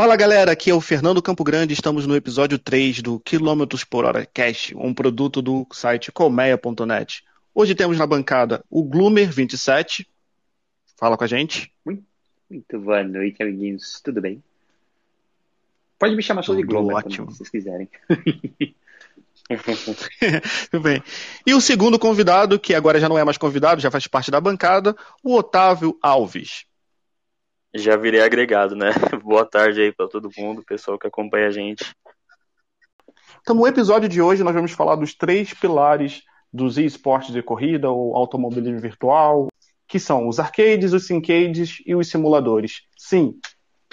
Fala galera, aqui é o Fernando Campo Grande, estamos no episódio 3 do Quilômetros por Hora Cash, um produto do site colmeia.net. Hoje temos na bancada o Gloomer27. Fala com a gente. Muito, muito boa noite, amiguinhos. Tudo bem? Pode me chamar só de Gloomer, ótimo. se vocês quiserem. Tudo bem. E o segundo convidado, que agora já não é mais convidado, já faz parte da bancada, o Otávio Alves. Já virei agregado, né? Boa tarde aí para todo mundo, pessoal que acompanha a gente. Então, no episódio de hoje, nós vamos falar dos três pilares dos esportes de corrida ou automobilismo virtual, que são os arcades, os syncades e os simuladores. Sim,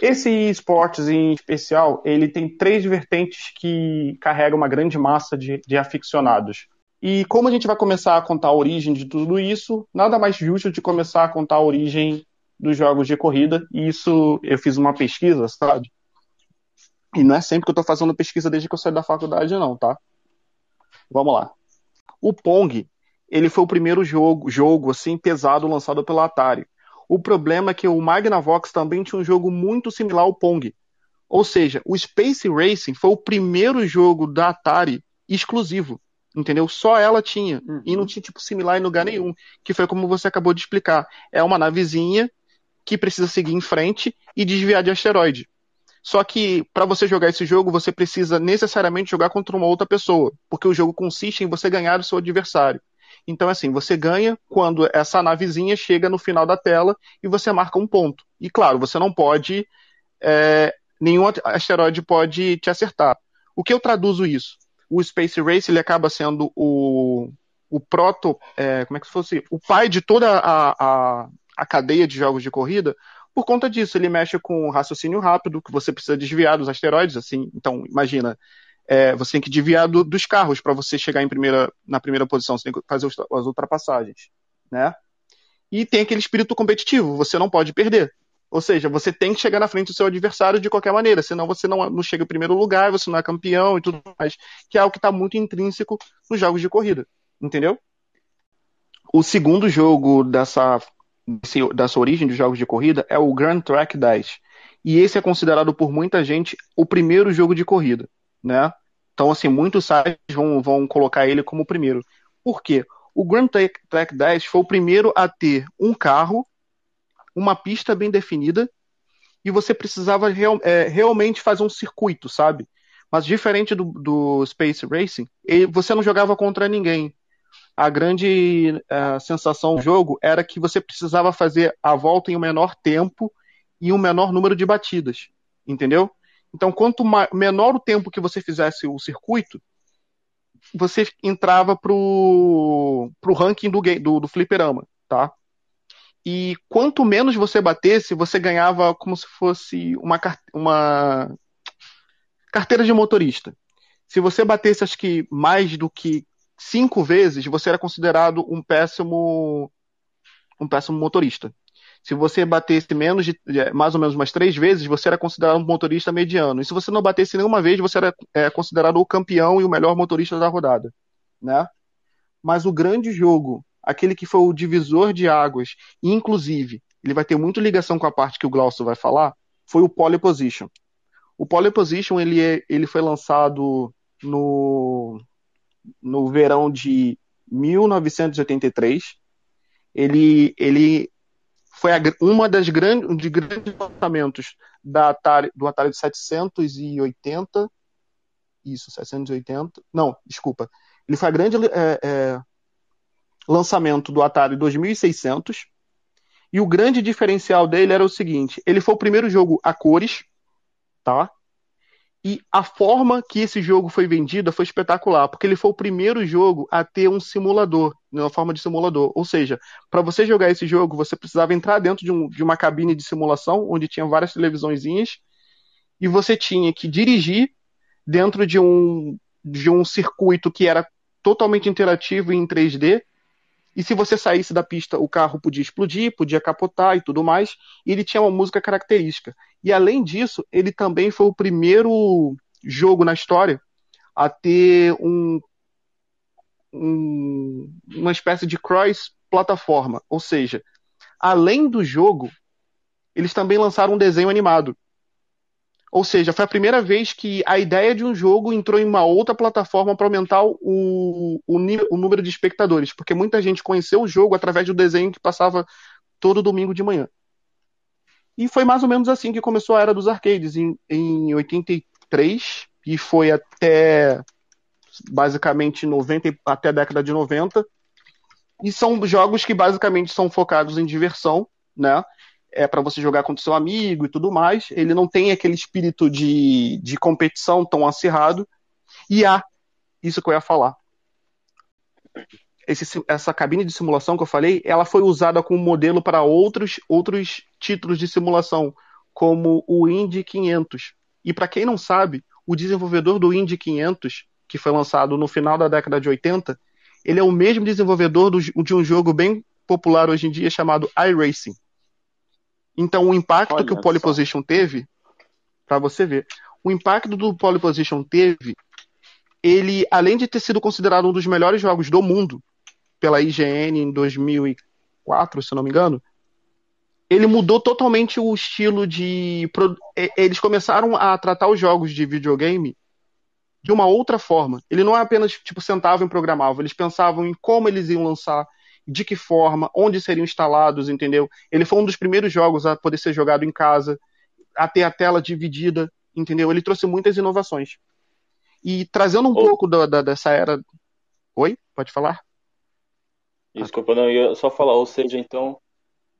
esse esportes em especial, ele tem três vertentes que carregam uma grande massa de, de aficionados. E como a gente vai começar a contar a origem de tudo isso, nada mais justo de começar a contar a origem dos jogos de corrida. E isso eu fiz uma pesquisa, sabe? E não é sempre que eu estou fazendo pesquisa desde que eu saí da faculdade, não, tá? Vamos lá. O Pong, ele foi o primeiro jogo, jogo assim pesado lançado pela Atari. O problema é que o Magnavox também tinha um jogo muito similar ao Pong. Ou seja, o Space Racing foi o primeiro jogo da Atari exclusivo. Entendeu? Só ela tinha. Uhum. E não tinha tipo similar em lugar nenhum. Que foi como você acabou de explicar. É uma navezinha que precisa seguir em frente e desviar de asteroide. Só que para você jogar esse jogo, você precisa necessariamente jogar contra uma outra pessoa, porque o jogo consiste em você ganhar o seu adversário. Então, assim, você ganha quando essa navezinha chega no final da tela e você marca um ponto. E claro, você não pode. É, nenhum asteroide pode te acertar. O que eu traduzo isso? O Space Race ele acaba sendo o, o proto. É, como é que fosse? O pai de toda a, a, a cadeia de jogos de corrida. Por conta disso, ele mexe com raciocínio rápido, que você precisa desviar dos asteroides, assim. Então, imagina, é, você tem que desviar do, dos carros para você chegar em primeira, na primeira posição, você tem que fazer as ultrapassagens, né? E tem aquele espírito competitivo, você não pode perder. Ou seja, você tem que chegar na frente do seu adversário de qualquer maneira, senão você não, não chega em primeiro lugar, você não é campeão e tudo mais, que é algo que está muito intrínseco nos jogos de corrida, entendeu? O segundo jogo dessa, dessa origem dos jogos de corrida é o Grand Track 10. E esse é considerado por muita gente o primeiro jogo de corrida né? Então, assim, muitos sites vão, vão colocar ele como o primeiro. Por quê? O Grand Track 10 foi o primeiro a ter um carro, uma pista bem definida, e você precisava real, é, realmente fazer um circuito, sabe? Mas diferente do, do Space Racing, você não jogava contra ninguém. A grande é, sensação do jogo era que você precisava fazer a volta em um menor tempo e um menor número de batidas, entendeu? Então, quanto menor o tempo que você fizesse o circuito, você entrava pro, pro ranking do, do, do fliperama, tá? E quanto menos você batesse, você ganhava como se fosse uma, uma carteira de motorista. Se você batesse, acho que mais do que cinco vezes, você era considerado um péssimo um péssimo motorista. Se você batesse menos de mais ou menos umas três vezes, você era considerado um motorista mediano. E se você não batesse nenhuma vez, você era é, considerado o campeão e o melhor motorista da rodada, né? Mas o grande jogo, aquele que foi o divisor de águas, inclusive ele vai ter muito ligação com a parte que o Glaucio vai falar, foi o Pole Position. O Pole Position ele, é, ele foi lançado no, no verão de 1983. Ele, ele foi a, uma das grandes, de grandes lançamentos da Atari, do Atari 780. Isso, 780. Não, desculpa. Ele foi a grande é, é, lançamento do Atari 2600. E o grande diferencial dele era o seguinte: ele foi o primeiro jogo a cores, tá? E a forma que esse jogo foi vendido foi espetacular, porque ele foi o primeiro jogo a ter um simulador, na forma de simulador. Ou seja, para você jogar esse jogo, você precisava entrar dentro de, um, de uma cabine de simulação, onde tinha várias televisõezinhas, e você tinha que dirigir dentro de um, de um circuito que era totalmente interativo em 3D, e se você saísse da pista, o carro podia explodir, podia capotar e tudo mais. E ele tinha uma música característica. E além disso, ele também foi o primeiro jogo na história a ter um, um uma espécie de cross plataforma. Ou seja, além do jogo, eles também lançaram um desenho animado. Ou seja, foi a primeira vez que a ideia de um jogo entrou em uma outra plataforma para aumentar o, o, o, número de espectadores, porque muita gente conheceu o jogo através do desenho que passava todo domingo de manhã. E foi mais ou menos assim que começou a era dos arcades, em, em 83, e foi até basicamente 90, até a década de 90. E são jogos que basicamente são focados em diversão, né? É para você jogar contra seu amigo e tudo mais. Ele não tem aquele espírito de, de competição tão acirrado. E há, isso que eu ia falar. Esse, essa cabine de simulação que eu falei, ela foi usada como modelo para outros, outros títulos de simulação, como o Indy 500. E para quem não sabe, o desenvolvedor do Indy 500, que foi lançado no final da década de 80, ele é o mesmo desenvolvedor do, de um jogo bem popular hoje em dia chamado iRacing. Então, o impacto Olha que o pole position teve, para você ver, o impacto do pole position teve, ele, além de ter sido considerado um dos melhores jogos do mundo pela IGN em 2004, se não me engano, ele mudou totalmente o estilo de. Eles começaram a tratar os jogos de videogame de uma outra forma. Ele não é apenas tipo sentavam e programavam, eles pensavam em como eles iam lançar, de que forma, onde seriam instalados, entendeu? Ele foi um dos primeiros jogos a poder ser jogado em casa, a ter a tela dividida, entendeu? Ele trouxe muitas inovações. E trazendo um pouco da, da, dessa era. Oi? Pode falar? Desculpa, não, eu ia só falar, ou seja, então,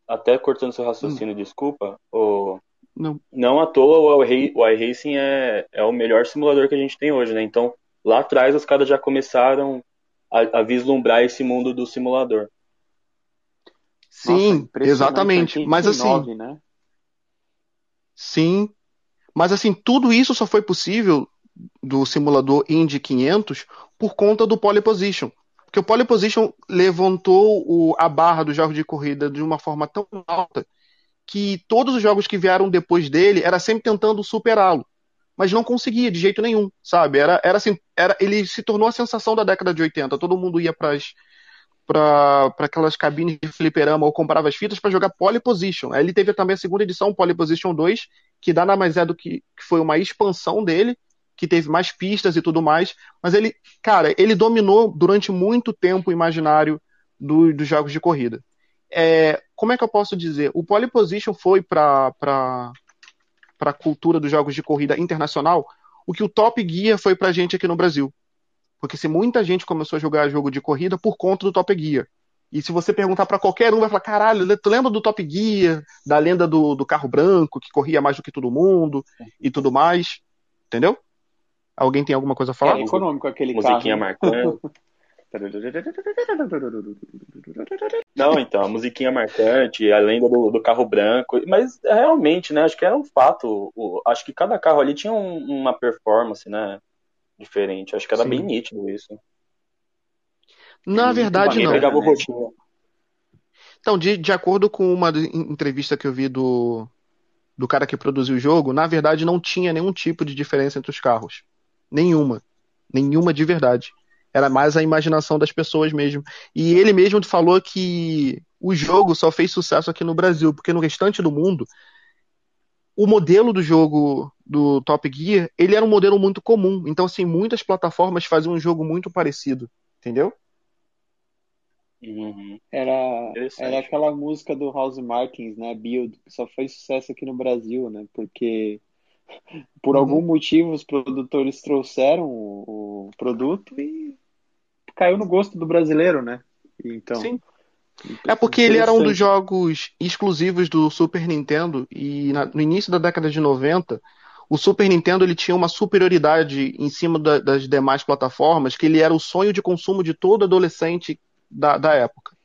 até cortando seu raciocínio, hum. desculpa, o... não. não à toa o iRacing é, é o melhor simulador que a gente tem hoje, né? Então, lá atrás os caras já começaram a, a vislumbrar esse mundo do simulador. Sim, Nossa, exatamente. Mas assim. Né? Sim. Mas assim, tudo isso só foi possível do simulador Indy 500 por conta do pole position. Porque o pole position levantou o, a barra dos jogos de corrida de uma forma tão alta que todos os jogos que vieram depois dele era sempre tentando superá-lo, mas não conseguia de jeito nenhum, sabe? Era, era assim, era, ele se tornou a sensação da década de 80. Todo mundo ia para as para aquelas cabines de fliperama ou comprava as fitas para jogar Pole Position. Aí ele teve também a segunda edição, Pole Position 2, que nada mais é do que, que foi uma expansão dele, que teve mais pistas e tudo mais. Mas ele, cara, ele dominou durante muito tempo o imaginário do, dos jogos de corrida. É, como é que eu posso dizer? O Pole Position foi para a cultura dos jogos de corrida internacional o que o Top Gear foi para gente aqui no Brasil. Porque se muita gente começou a jogar jogo de corrida por conta do Top Gear. E se você perguntar para qualquer um, vai falar: caralho, tu lembra do Top Gear, da lenda do, do carro branco, que corria mais do que todo mundo e tudo mais? Entendeu? Alguém tem alguma coisa a falar? É econômico aquele musiquinha carro. marcando. Não, então, a musiquinha marcante, a lenda do, do, carro branco, mas realmente, né, acho que era um fato, o, acho que cada carro ali tinha um, uma performance, né, diferente. Acho que era Sim. bem nítido isso. Na verdade, não. Pegava? Então, de, de acordo com uma entrevista que eu vi do, do cara que produziu o jogo, na verdade não tinha nenhum tipo de diferença entre os carros. Nenhuma. Nenhuma de verdade. Era mais a imaginação das pessoas mesmo. E ele mesmo falou que o jogo só fez sucesso aqui no Brasil, porque no restante do mundo o modelo do jogo do Top Gear, ele era um modelo muito comum. Então, assim, muitas plataformas faziam um jogo muito parecido, entendeu? Uhum. Era, era aquela música do House Martins, né? Build, que só fez sucesso aqui no Brasil, né? Porque por uhum. algum motivo os produtores trouxeram o, o, produto e caiu no gosto do brasileiro, né? Então, Sim. É porque ele era um dos jogos exclusivos do Super Nintendo e na, no início da década de 90, o Super Nintendo ele tinha uma superioridade em cima da, das demais plataformas, que ele era o sonho de consumo de todo adolescente da, da época.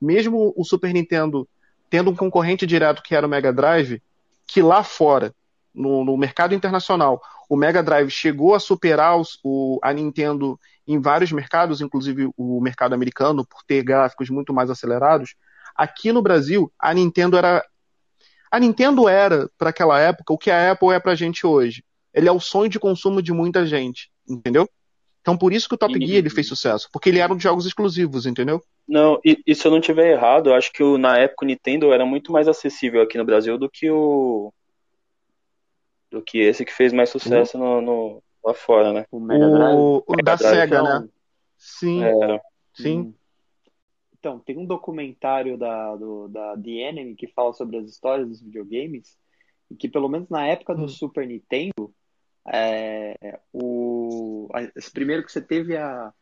Mesmo o Super Nintendo tendo um concorrente direto que era o Mega Drive, que lá fora, no, no mercado internacional, o Mega Drive chegou a superar os, o, a Nintendo em vários mercados, inclusive o mercado americano, por ter gráficos muito mais acelerados. Aqui no Brasil, a Nintendo era. A Nintendo era, para aquela época, o que a Apple é para a gente hoje. Ele é o sonho de consumo de muita gente, entendeu? Então por isso que o Top Gear ele fez sucesso, porque ele era um de jogos exclusivos, entendeu? Não, e, e se eu não tiver errado, eu acho que o, na época o Nintendo era muito mais acessível aqui no Brasil do que o do que esse que fez mais sucesso no, no, lá fora, né? O Mega Drive. O, o da Drive, Sega, então, né? Sim. É. Sim. Então, tem um documentário da, do, da The Enemy que fala sobre as histórias dos videogames e que, pelo menos na época do hum. Super Nintendo, é, o, a, primeiro que você teve a,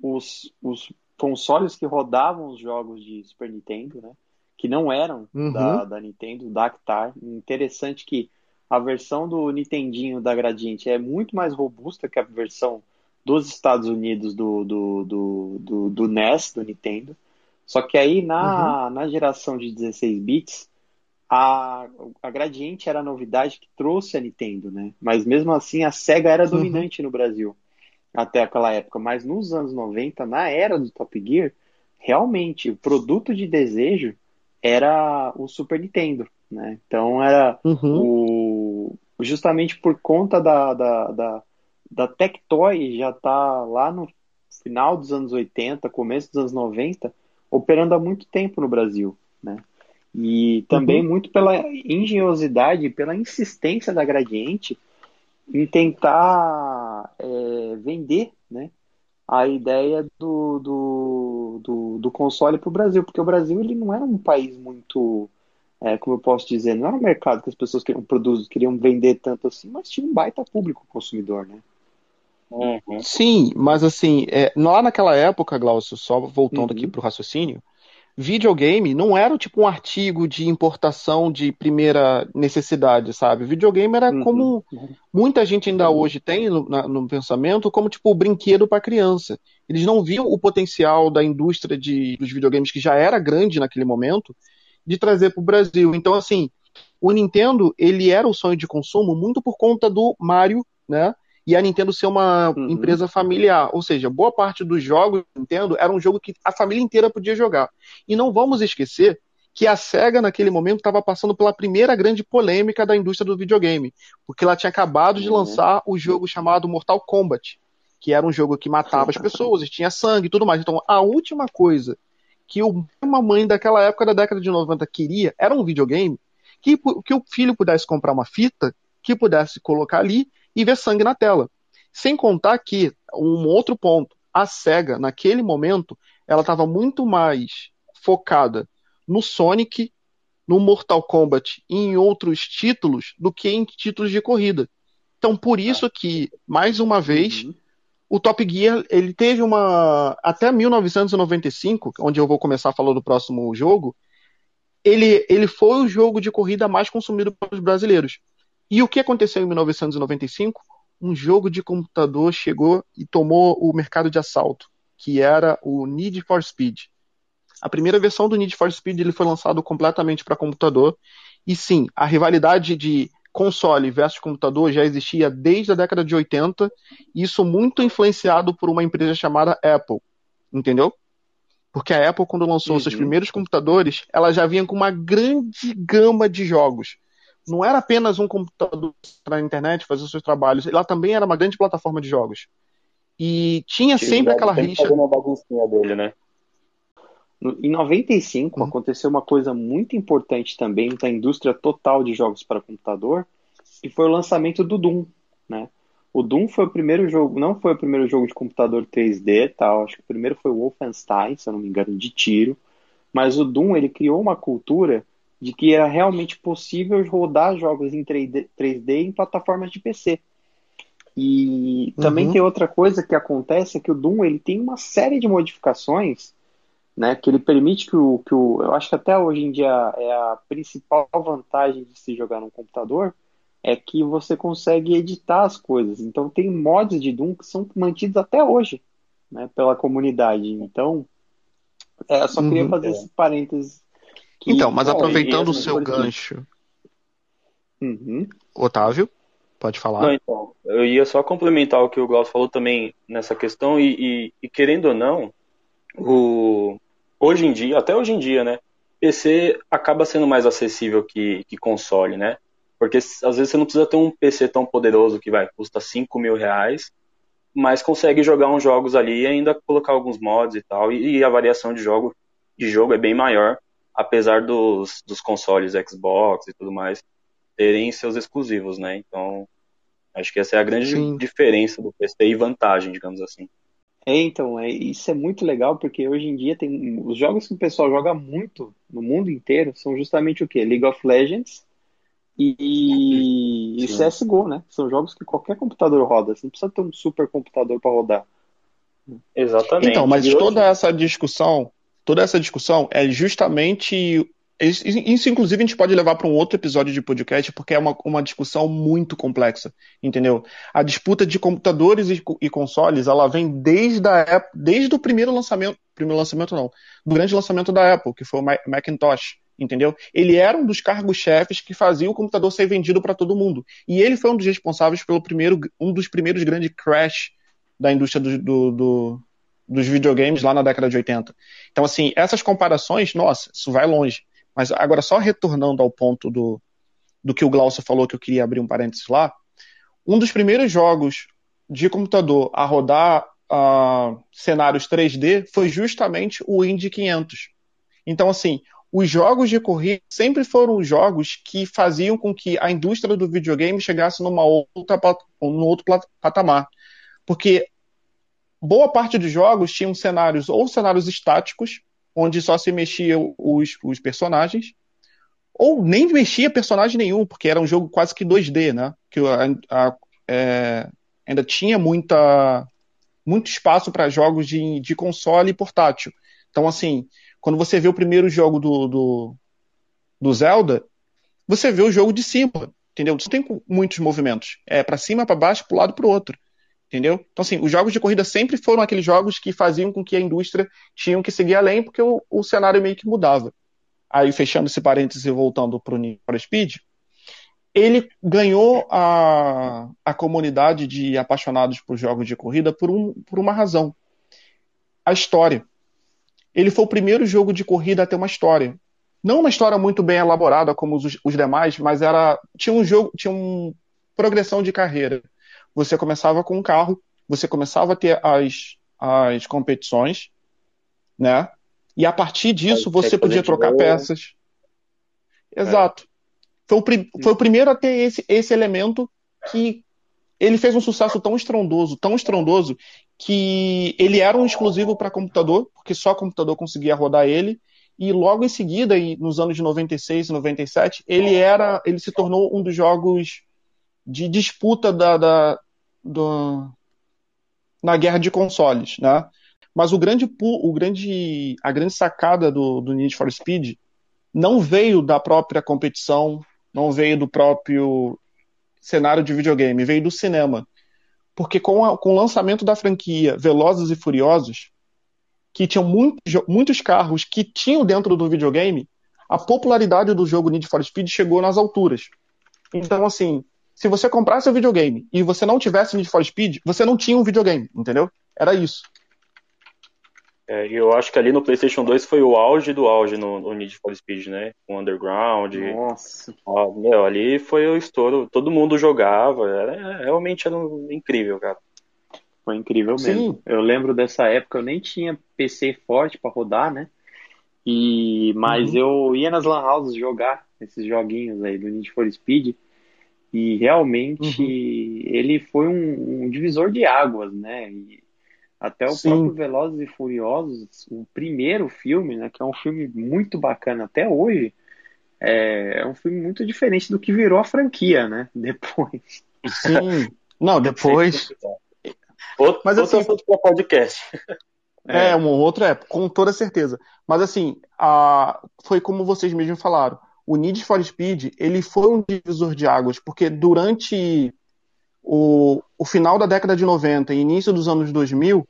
os, os consoles que rodavam os jogos de Super Nintendo, né? Que não eram uhum. da, da Nintendo, da Actar. Interessante que a versão do Nintendinho da Gradiente é muito mais robusta que a versão dos Estados Unidos do, do, do, do, do NES, do Nintendo. Só que aí na, uhum. na geração de 16 bits, a, a Gradiente era a novidade que trouxe a Nintendo, né? Mas mesmo assim a SEGA era uhum. dominante uhum. no Brasil até aquela época. Mas nos anos 90, na era do Top Gear, realmente o produto de desejo era o Super Nintendo, né? Então era uhum. o justamente por conta da, da, da, da Tectoy já tá lá no final dos anos 80, começo dos anos 90, operando há muito tempo no Brasil, né? E também uhum. muito pela engenhosidade, pela insistência da Gradiente em tentar é, vender, né? a ideia do, do, do, do console para o Brasil, porque o Brasil ele não era um país muito é, como eu posso dizer, não era um mercado que as pessoas queriam produzir, queriam vender tanto assim, mas tinha um baita público consumidor, né? Uhum. Sim, mas assim, é, lá naquela época, Glaucio, só voltando uhum. aqui para o raciocínio, videogame não era tipo um artigo de importação de primeira necessidade, sabe? Videogame era uhum. como muita gente ainda hoje tem no, na, no pensamento, como tipo o brinquedo para criança. Eles não viam o potencial da indústria de, dos videogames que já era grande naquele momento de trazer para o Brasil. Então, assim, o Nintendo, ele era o sonho de consumo muito por conta do Mario, né? E a Nintendo ser uma uhum. empresa familiar. Ou seja, boa parte dos jogos da Nintendo era um jogo que a família inteira podia jogar. E não vamos esquecer que a SEGA, naquele momento, estava passando pela primeira grande polêmica da indústria do videogame. Porque ela tinha acabado de uhum. lançar o jogo chamado Mortal Kombat, que era um jogo que matava as pessoas, tinha sangue e tudo mais. Então, a última coisa que uma mãe daquela época da década de 90 queria era um videogame que, que o filho pudesse comprar uma fita, que pudesse colocar ali e ver sangue na tela. Sem contar que, um outro ponto, a SEGA, naquele momento, ela estava muito mais focada no Sonic, no Mortal Kombat e em outros títulos do que em títulos de corrida. Então, por isso que, mais uma vez, uhum o Top Gear ele teve uma até 1995, onde eu vou começar a falar do próximo jogo, ele, ele foi o jogo de corrida mais consumido pelos brasileiros. E o que aconteceu em 1995? Um jogo de computador chegou e tomou o mercado de assalto, que era o Need for Speed. A primeira versão do Need for Speed ele foi lançado completamente para computador. E sim, a rivalidade de console versus computador já existia desde a década de 80, isso muito influenciado por uma empresa chamada Apple, entendeu? Porque a Apple, quando lançou uhum. seus primeiros computadores, ela já vinha com uma grande gama de jogos. Não era apenas um computador para a internet fazer os seus trabalhos, ela também era uma grande plataforma de jogos. E tinha sempre aquela rixa. Uma baguncinha dele, né? Em 95 uhum. aconteceu uma coisa muito importante também da indústria total de jogos para computador, que foi o lançamento do Doom, né? O Doom foi o primeiro jogo, não foi o primeiro jogo de computador 3D, tal. Acho que o primeiro foi o Wolfenstein, se eu não me engano, de tiro. Mas o Doom ele criou uma cultura de que era realmente possível rodar jogos em 3D, 3D em plataformas de PC. E também uhum. tem outra coisa que acontece é que o Doom ele tem uma série de modificações né, que ele permite que o, que o. Eu acho que até hoje em dia é a principal vantagem de se jogar no computador é que você consegue editar as coisas. Então tem mods de Doom que são mantidos até hoje né, pela comunidade. Então, é, eu só queria uhum, fazer é. esse parênteses. Que, então, mas bom, aproveitando o seu gancho, uhum. Otávio, pode falar. Não, então, eu ia só complementar o que o Glaucio falou também nessa questão, e, e, e querendo ou não, o, hoje em dia, até hoje em dia, né? PC acaba sendo mais acessível que, que console, né? Porque às vezes você não precisa ter um PC tão poderoso que vai custa 5 mil reais, mas consegue jogar uns jogos ali e ainda colocar alguns mods e tal. E, e a variação de jogo, de jogo é bem maior, apesar dos, dos consoles Xbox e tudo mais terem seus exclusivos, né? Então, acho que essa é a grande Sim. diferença do PC e vantagem, digamos assim. É, então, é, isso é muito legal porque hoje em dia tem os jogos que o pessoal joga muito no mundo inteiro são justamente o que? League of Legends e, e CSGO, né? São jogos que qualquer computador roda. Você não precisa ter um super computador para rodar. Exatamente. Então, mas toda essa discussão, toda essa discussão é justamente isso, inclusive, a gente pode levar para um outro episódio de podcast, porque é uma, uma discussão muito complexa, entendeu? A disputa de computadores e, e consoles, ela vem desde, a, desde o primeiro lançamento, primeiro lançamento não, do grande lançamento da Apple, que foi o Macintosh, entendeu? Ele era um dos cargos-chefes que fazia o computador ser vendido para todo mundo. E ele foi um dos responsáveis pelo primeiro, um dos primeiros grandes crash da indústria do, do, do, dos videogames lá na década de 80. Então, assim, essas comparações, nossa, isso vai longe. Mas agora, só retornando ao ponto do, do que o Glaucio falou, que eu queria abrir um parênteses lá, um dos primeiros jogos de computador a rodar uh, cenários 3D foi justamente o Indy 500. Então, assim, os jogos de corrida sempre foram jogos que faziam com que a indústria do videogame chegasse numa outra, num outro patamar. Porque boa parte dos jogos tinham cenários ou cenários estáticos, onde só se mexia os, os personagens, ou nem mexia personagem nenhum, porque era um jogo quase que 2D, né? Que a, a, é, ainda tinha muita, muito espaço para jogos de, de console e portátil. Então, assim, quando você vê o primeiro jogo do, do, do Zelda, você vê o jogo de cima, entendeu? Não tem muitos movimentos. É para cima, para baixo, para lado, para outro. Entendeu? Então, assim, os jogos de corrida sempre foram aqueles jogos que faziam com que a indústria tinha que seguir além, porque o, o cenário meio que mudava. Aí, fechando esse parênteses e voltando para o Speed, ele ganhou a, a comunidade de apaixonados por jogos de corrida por, um, por uma razão. A história. Ele foi o primeiro jogo de corrida a ter uma história. Não uma história muito bem elaborada como os, os demais, mas era tinha um jogo, tinha uma progressão de carreira você começava com um carro, você começava a ter as, as competições, né? E a partir disso você podia trocar peças. Exato. É. Foi, o, foi o primeiro a ter esse, esse elemento que ele fez um sucesso tão estrondoso, tão estrondoso, que ele era um exclusivo para computador, porque só computador conseguia rodar ele, e logo em seguida, nos anos de 96 e 97, ele era, ele se tornou um dos jogos de disputa da, da do, na guerra de consoles, né? Mas o grande, o grande, a grande sacada do, do Need for Speed não veio da própria competição, não veio do próprio cenário de videogame, veio do cinema. Porque com, a, com o lançamento da franquia Velozes e Furiosos, que tinham muito, muitos carros que tinham dentro do videogame, a popularidade do jogo Need for Speed chegou nas alturas. Então, assim, se você comprasse o videogame e você não tivesse Need for Speed, você não tinha um videogame, entendeu? Era isso. É, eu acho que ali no PlayStation 2 foi o auge do auge no, no Need for Speed, né? Com Underground. Nossa. Ó, meu, ali foi o estouro. Todo mundo jogava. Era, realmente era um, incrível, cara. Foi incrível mesmo. Sim. Eu lembro dessa época, eu nem tinha PC forte para rodar, né? E, mas uhum. eu ia nas Lan Houses jogar esses joguinhos aí do Need for Speed. E realmente uhum. ele foi um, um, divisor de águas, né? E até o Sim. próprio Velozes e Furiosos, o primeiro filme, né? Que é um filme muito bacana até hoje, é, é um filme muito diferente do que virou a franquia, né? Depois. Sim. Não, depois. Outro, Mas assim, assunto para podcast. É, é, uma outra época, com toda certeza. Mas assim, a... foi como vocês mesmos falaram o Need for Speed ele foi um divisor de águas, porque durante o, o final da década de 90 e início dos anos 2000,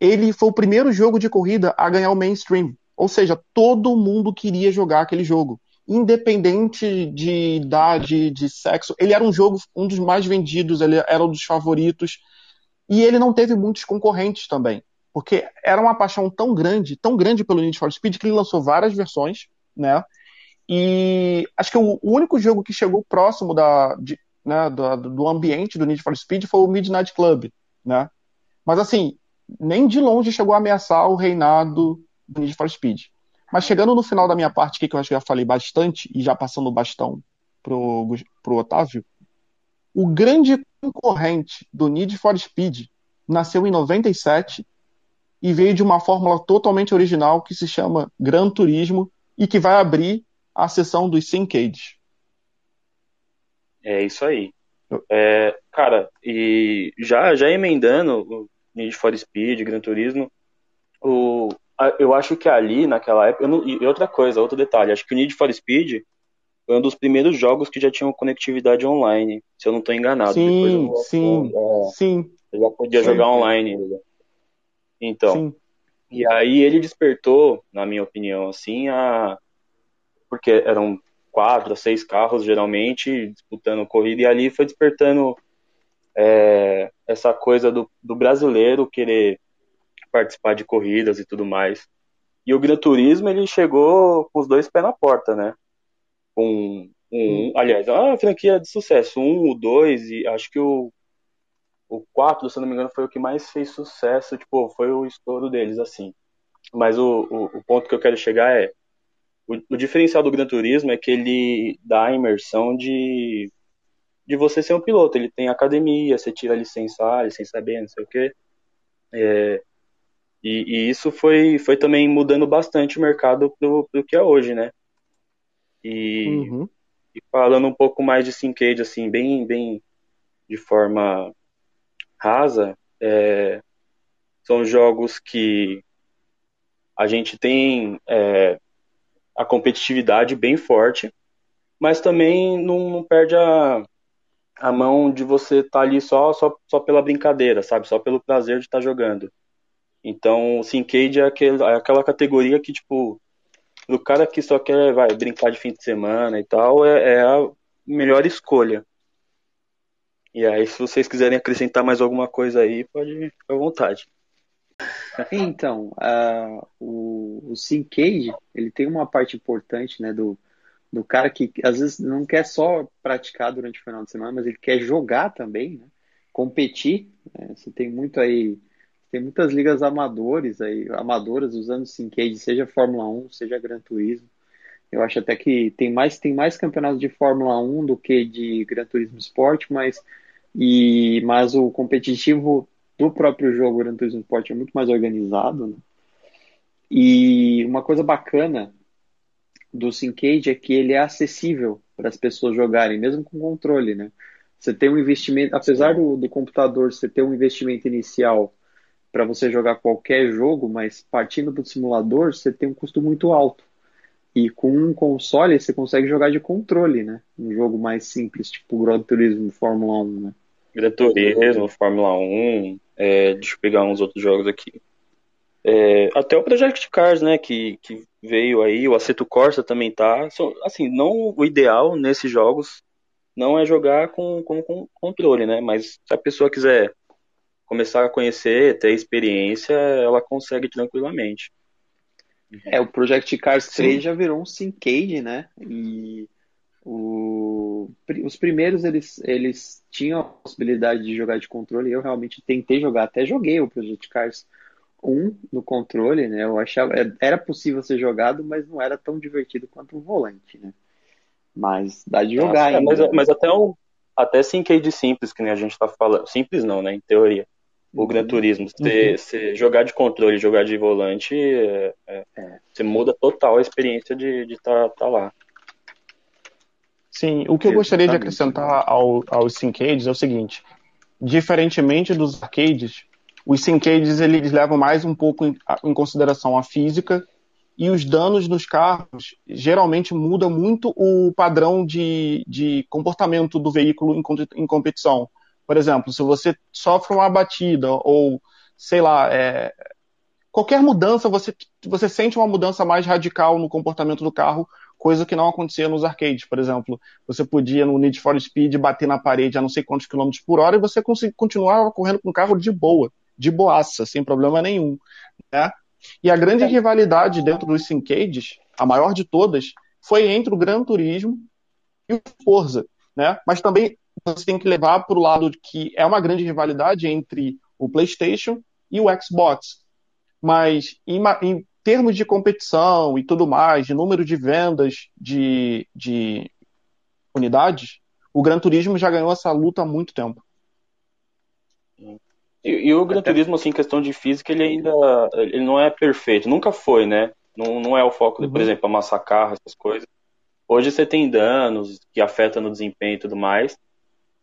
ele foi o primeiro jogo de corrida a ganhar o mainstream. Ou seja, todo mundo queria jogar aquele jogo. Independente de idade, de sexo, ele era um jogo, um dos mais vendidos, ele era um dos favoritos. E ele não teve muitos concorrentes também. Porque era uma paixão tão grande, tão grande pelo Need for Speed, que ele lançou várias versões, né? E acho que o único jogo que chegou próximo da, de, né, do, do, ambiente do Need for Speed foi o Midnight Club, né? Mas assim, nem de longe chegou a ameaçar o reinado do Need for Speed. Mas chegando no final da minha parte, que eu acho que já falei bastante, e já passando o bastão pro, pro Otávio. O grande concorrente do Need for Speed nasceu em 97 e veio de uma fórmula totalmente original que se chama Gran Turismo e que vai abrir a sessão dos Syncades. É isso aí. É, cara, e já, já emendando o Need for Speed, Gran Turismo, o, eu acho que ali, naquela época, não, e outra coisa, outro detalhe, acho que o Need for Speed foi um dos primeiros jogos que já tinham conectividade online, se eu não estou enganado. Sim, eu, sim, é, sim. Eu já podia sim. jogar online. Então, sim. e aí ele despertou, na minha opinião, assim, a... porque eram quatro, seis carros, geralmente, disputando corrida, e ali foi despertando é, essa coisa do, do brasileiro querer participar de corridas e tudo mais. E o Gran Turismo, ele chegou com os dois pés na porta, né? Com um, aliás, é uma franquia de sucesso, um, o dois, e acho que o, o quatro, se não me engano, foi o que mais fez sucesso, tipo, foi o estouro deles, assim. Mas o, o, o ponto que eu quero chegar é, o, o, diferencial do Gran Turismo é que ele dá a imersão de, de você ser um piloto. Ele tem academia, você tira licença A, licença B, não sei o quê. É, e, e, isso foi, foi também mudando bastante o mercado pro, pro que é hoje, né? E, uhum. e falando um pouco mais de Syncade, assim, bem, bem de forma rasa, é, são jogos que a gente tem é, a competitividade bem forte, mas também não, não perde a, a mão de você estar tá ali só, só, só pela brincadeira, sabe? Só pelo prazer de estar tá jogando. Então, o Syncade é, aquele, é aquela categoria que, tipo, do cara que só quer vai, brincar de fim de semana e tal, é, é a melhor escolha. E aí, se vocês quiserem acrescentar mais alguma coisa aí, pode ficar à vontade. Então, uh, o, o Syncade, ele tem uma parte importante, né, do, do cara que às vezes não quer só praticar durante o final de semana, mas ele quer jogar também, né, competir. Né, você tem muito aí, tem muitas ligas amadores aí, amadoras usando Syncade, seja Fórmula 1, seja Gran Turismo. Eu acho até que tem mais, tem mais campeonatos de Fórmula 1 do que de Gran Turismo Sport, mas, mas o competitivo do próprio jogo Gran Turismo Sport é muito mais organizado. Né? E uma coisa bacana do Syncade é que ele é acessível para as pessoas jogarem, mesmo com controle, né? Você tem um investimento, apesar do, do computador você ter um investimento inicial para você jogar qualquer jogo, mas partindo do simulador, você tem um custo muito alto. E com um console você consegue jogar de controle, né? Um jogo mais simples, tipo Gran Turismo Fórmula 1, né? Gran Turismo, Fórmula 1, é, deixa eu pegar uns outros jogos aqui. É, até o Project Cars, né, que, que veio aí, o Aceto Corsa também tá. Assim, não o ideal nesses jogos não é jogar com, com, com controle, né? Mas se a pessoa quiser começar a conhecer, ter experiência, ela consegue tranquilamente. É, o Project Cars 3 Sim. já virou um Syncade, né? E o, os primeiros eles, eles tinham a possibilidade de jogar de controle. Eu realmente tentei jogar, até joguei o Project Cars 1 no controle, né? Eu achava era possível ser jogado, mas não era tão divertido quanto o volante, né? Mas dá de jogar Nossa, ainda. Mas, mas até um até Syncade simples que nem a gente tá falando, simples não, né? Em teoria. O uhum. Gran Turismo, você, uhum. você jogar de controle e jogar de volante, é, é, é. você muda total a experiência de estar tá, tá lá. Sim, o que eu gostaria de acrescentar ao, aos Syncades é o seguinte: diferentemente dos arcades, os Syncades eles levam mais um pouco em, em, consideração a física e os danos nos carros geralmente muda muito o padrão de, de comportamento do veículo em, em competição. Por exemplo, se você sofre uma batida ou, sei lá, é, qualquer mudança, você, você sente uma mudança mais radical no comportamento do carro coisa que não acontecia nos arcades, por exemplo. Você podia no Need for Speed bater na parede a não sei quantos quilômetros por hora e você continuava correndo com o carro de boa, de boaça, sem problema nenhum. Né? E a grande rivalidade dentro dos Syncades, a maior de todas, foi entre o Gran Turismo e o Forza. Né? Mas também você tem que levar para o lado que é uma grande rivalidade entre o PlayStation e o Xbox. Mas em, em termos de competição e tudo mais, de número de vendas de, de unidades, o Gran Turismo já ganhou essa luta há muito tempo. E, e o Gran Turismo, assim, questão de física, ele ainda ele não é perfeito. Nunca foi, né? Não, não é o foco, de, por uhum. exemplo, amassar carro, essas coisas. Hoje você tem danos que afetam no desempenho e tudo mais,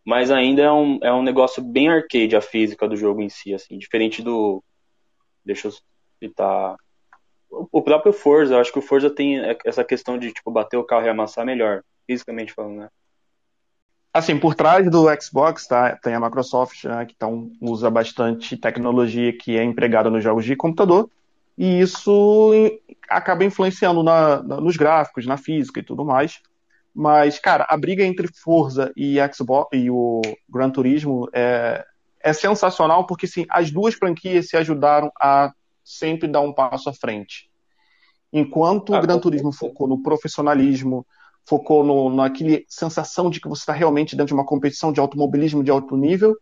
mas ainda é um, é um negócio bem arcade a física do jogo em si, assim, diferente do. Deixa eu citar. O próprio Forza, acho que o Forza tem essa questão de tipo bater o carro e amassar melhor, fisicamente falando, né? Assim, por trás do Xbox tá, tem a Microsoft, né, que então, usa bastante tecnologia que é empregada nos jogos de computador, e isso acaba influenciando na, na, nos gráficos, na física e tudo mais. Mas, cara, a briga entre Forza e Xbox e o Gran Turismo é, é sensacional porque sim, as duas franquias se ajudaram a sempre dar um passo à frente. Enquanto ah, o Gran Turismo focou no profissionalismo, focou no, naquele sensação de que você está realmente dentro de uma competição de automobilismo de alto nível.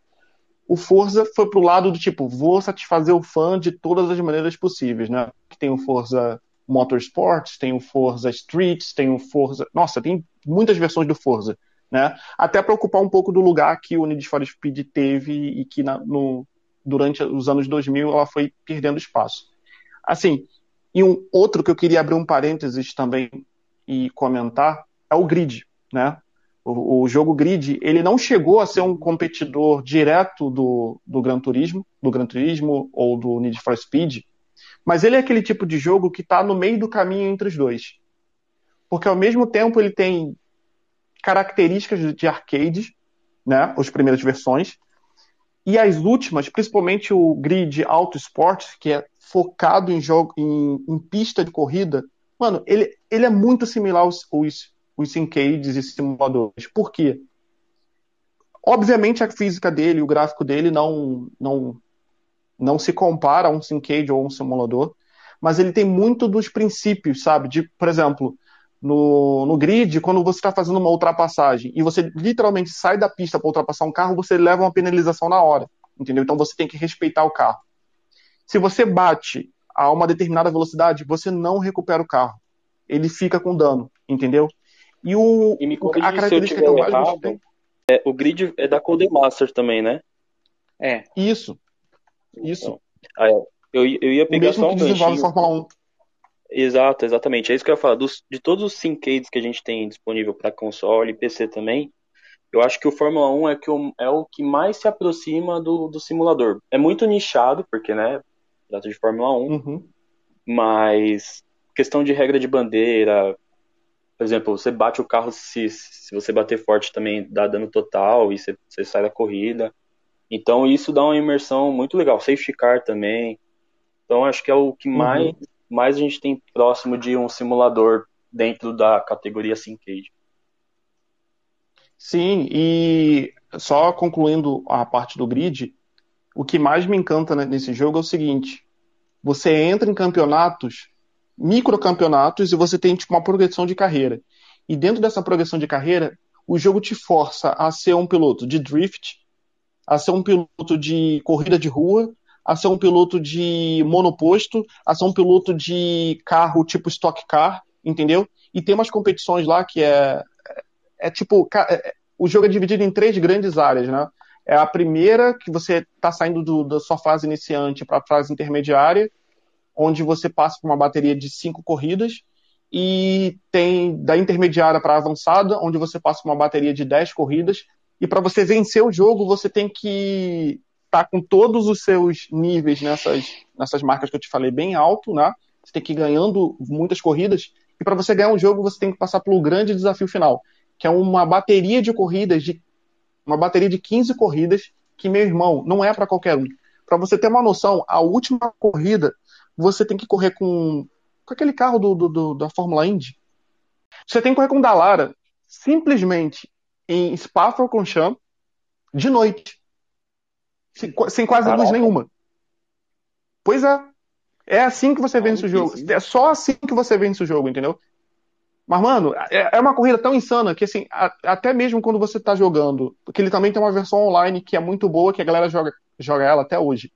O Forza foi pro lado do tipo, vou satisfazer o fã de todas as maneiras possíveis, né? Que tem o Forza Motorsports, tem o Forza Streets, tem o Forza. Nossa, tem muitas versões do Forza, né? Até para ocupar um pouco do lugar que o Need for Speed teve e que na, no, durante os anos 2000 ela foi perdendo espaço. Assim, e um outro que eu queria abrir um parênteses também e comentar é o grid, né? O, o, jogo grid, ele não chegou a ser um competidor direto do, do Gran Turismo, do Gran Turismo ou do Need for Speed, mas ele é aquele tipo de jogo que está no meio do caminho entre os dois. Porque ao mesmo tempo ele tem características de arcade, né, as primeiras versões, e as últimas, principalmente o Grid Auto Sport, que é focado em jogo em, em pista de corrida, mano, ele, ele é muito similar aos, aos os syncades e simuladores. Por quê? Obviamente a física dele, o gráfico dele não, não, não se compara a um syncade ou um simulador, mas ele tem muito dos princípios, sabe? De, por exemplo, no, no grid, quando você está fazendo uma ultrapassagem e você literalmente sai da pista para ultrapassar um carro, você leva uma penalização na hora, entendeu? Então você tem que respeitar o carro. Se você bate a uma determinada velocidade, você não recupera o carro. Ele fica com dano, entendeu? E, o, e me a característica que eu mais errado. É, o grid é da Codemaster também, né? É. Isso. Isso. Então, ah, é. eu, eu ia pegar o mesmo só um que desenvolve Fórmula 1. Exato, exatamente. É isso que eu ia falar. Dos, de todos os syncades que a gente tem disponível para console e PC também, eu acho que o Fórmula 1 é, que o, é o que mais se aproxima do, do simulador. É muito nichado, porque, né, trata de Fórmula 1, uhum. mas questão de regra de bandeira, por exemplo, você bate o carro, se, se você bater forte também dá dano total e você, você sai da corrida. Então isso dá uma imersão muito legal. Safety car também. Então acho que é o que uhum. Mais, a gente tem próximo de um simulador dentro da categoria Syncade. Sim, e só concluindo a parte do grid, o que mais me encanta nesse jogo é o seguinte: você entra em campeonatos microcampeonatos e você tem tipo, uma progressão de carreira. E dentro dessa progressão de carreira, o jogo te força a ser um piloto de drift, a ser um piloto de corrida de rua, a ser um piloto de monoposto, a ser um piloto de carro tipo stock car, entendeu? E tem umas competições lá que é, é, é tipo. É, o jogo é dividido em três grandes áreas, né? É a primeira, que você está saindo do, da sua fase iniciante para a fase intermediária, onde você passa por uma bateria de cinco corridas, e tem da intermediária para avançada, onde você passa por uma bateria de 10 corridas, e para você vencer o jogo, você tem que tá com todos os seus níveis nessas, nessas marcas que eu te falei bem alto, né? Você tem que ir ganhando muitas corridas, e para você ganhar um jogo, você tem que passar pelo grande desafio final, que é uma bateria de corridas, de uma bateria de 15 corridas, que, meu irmão, não é para qualquer um. Para você ter uma noção, a última corrida você tem que correr com, com aquele carro do, do, do da Fórmula Indy. Você tem que correr com o Dallara simplesmente em Spa-Francorchamps de noite. Sem, sem quase Caraca. luz nenhuma. Pois é. É assim que você vence o jogo. É só assim que você vence o jogo, entendeu? Mas, mano, é, é uma corrida tão insana que, assim, a, até mesmo quando você tá jogando, porque ele também tem uma versão online que é muito boa, que a galera joga, joga ela até hoje.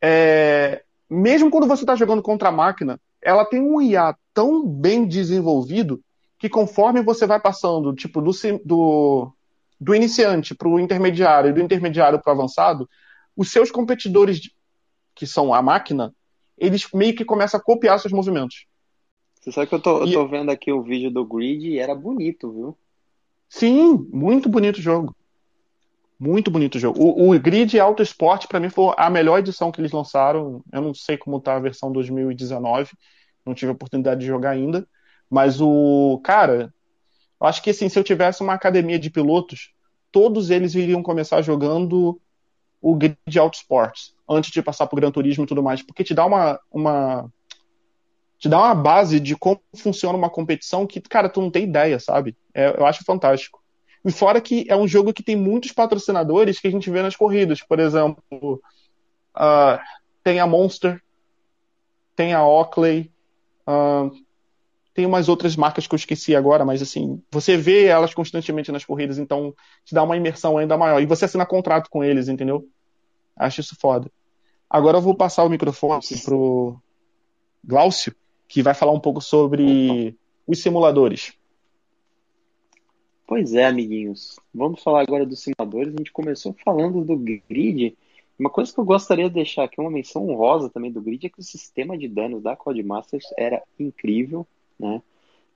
É, mesmo quando você está jogando contra a máquina, ela tem um IA tão bem desenvolvido que conforme você vai passando, tipo, do, do, do iniciante para o intermediário e do intermediário para o avançado, os seus competidores, que são a máquina, eles meio que começam a copiar seus movimentos. Você sabe que eu tô, e... eu tô vendo aqui o vídeo do Grid e era bonito, viu? Sim, muito bonito o jogo. Muito bonito o jogo. O, o Grid Auto Sport, para mim, foi a melhor edição que eles lançaram. Eu não sei como tá a versão 2019. Não tive a oportunidade de jogar ainda. Mas o. Cara, eu acho que assim, se eu tivesse uma academia de pilotos, todos eles iriam começar jogando o Grid Auto Sports antes de passar pro Gran Turismo e tudo mais. Porque te dá uma. uma te dá uma base de como funciona uma competição que, cara, tu não tem ideia, sabe? É, eu acho fantástico. E fora que é um jogo que tem muitos patrocinadores que a gente vê nas corridas. Por exemplo, uh, tem a Monster, tem a Oakley, uh, tem umas outras marcas que eu esqueci agora, mas assim, você vê elas constantemente nas corridas, então te dá uma imersão ainda maior. E você assina contrato com eles, entendeu? Acho isso foda. Agora eu vou passar o microfone pro Glaucio, que vai falar um pouco sobre os simuladores. Pois é, amiguinhos. Vamos falar agora dos simuladores. A gente começou falando do grid. Uma coisa que eu gostaria de deixar aqui, uma menção honrosa também do grid, é que o sistema de danos da Codemasters era incrível, né?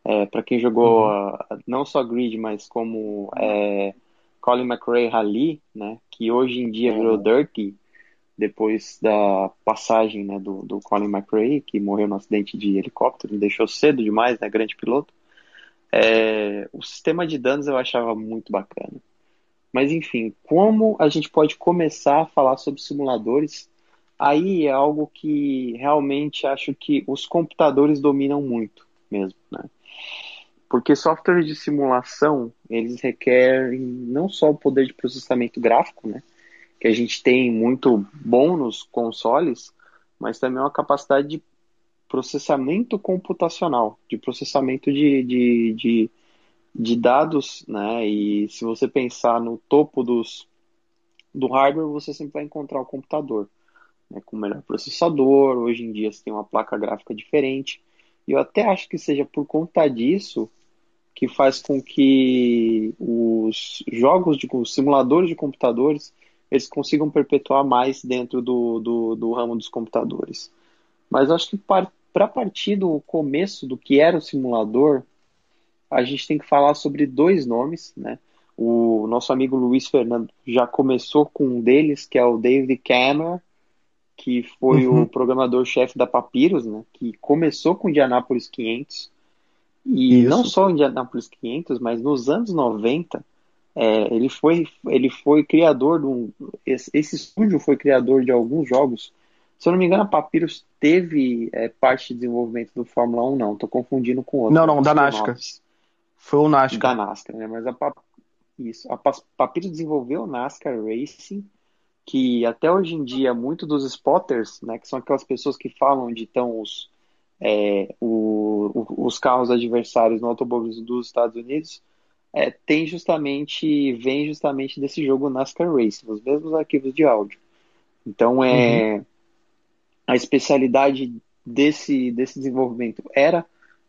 É, para quem jogou uhum. uh, não só grid, mas como é, Colin McRae Rally, né? Que hoje em dia virou uhum. Dirty, depois da passagem né, do, do Colin McRae, que morreu no acidente de helicóptero, e deixou cedo demais, né? Grande piloto. É, o sistema de danos eu achava muito bacana. Mas enfim, como a gente pode começar a falar sobre simuladores? Aí é algo que realmente acho que os computadores dominam muito mesmo, né? Porque softwares de simulação, eles requerem não só o poder de processamento gráfico, né? Que a gente tem muito bom nos consoles, mas também uma capacidade de processamento computacional, de processamento de, de, de, de, dados, né? E se você pensar no topo dos, do hardware, você sempre vai encontrar o computador, né? com o melhor processador. Hoje em dia você tem uma placa gráfica diferente. E eu até acho que seja por conta disso que faz com que os jogos de os simuladores de computadores eles consigam perpetuar mais dentro do, do, do ramo dos computadores. Mas acho que para partir do começo do que era o simulador, a gente tem que falar sobre dois nomes, né? O nosso amigo Luiz Fernando já começou com um deles, que é o David Cameron, que foi uhum. o programador-chefe da Papyrus, né? Que começou com o Indianapolis 500. E Isso. não só o Indianapolis 500, mas nos anos 90, é, ele, foi, ele foi criador de um... Esse, esse estúdio foi criador de alguns jogos se eu não me engano, a Papyrus teve é, parte de desenvolvimento do Fórmula 1, não. Estou confundindo com outro. Não, não, da NASCAR. Foi o NASCAR. Da NASCAR, né? Mas a, Isso. a Papyrus desenvolveu o NASCAR Racing, que até hoje em dia, muito dos spotters, né, que são aquelas pessoas que falam de tão os, é, o, o, os carros adversários no automobilismo dos Estados Unidos, é, tem justamente, vem justamente desse jogo NASCAR Racing, os mesmos arquivos de áudio. Então é... Uhum a especialidade desse, desse desenvolvimento era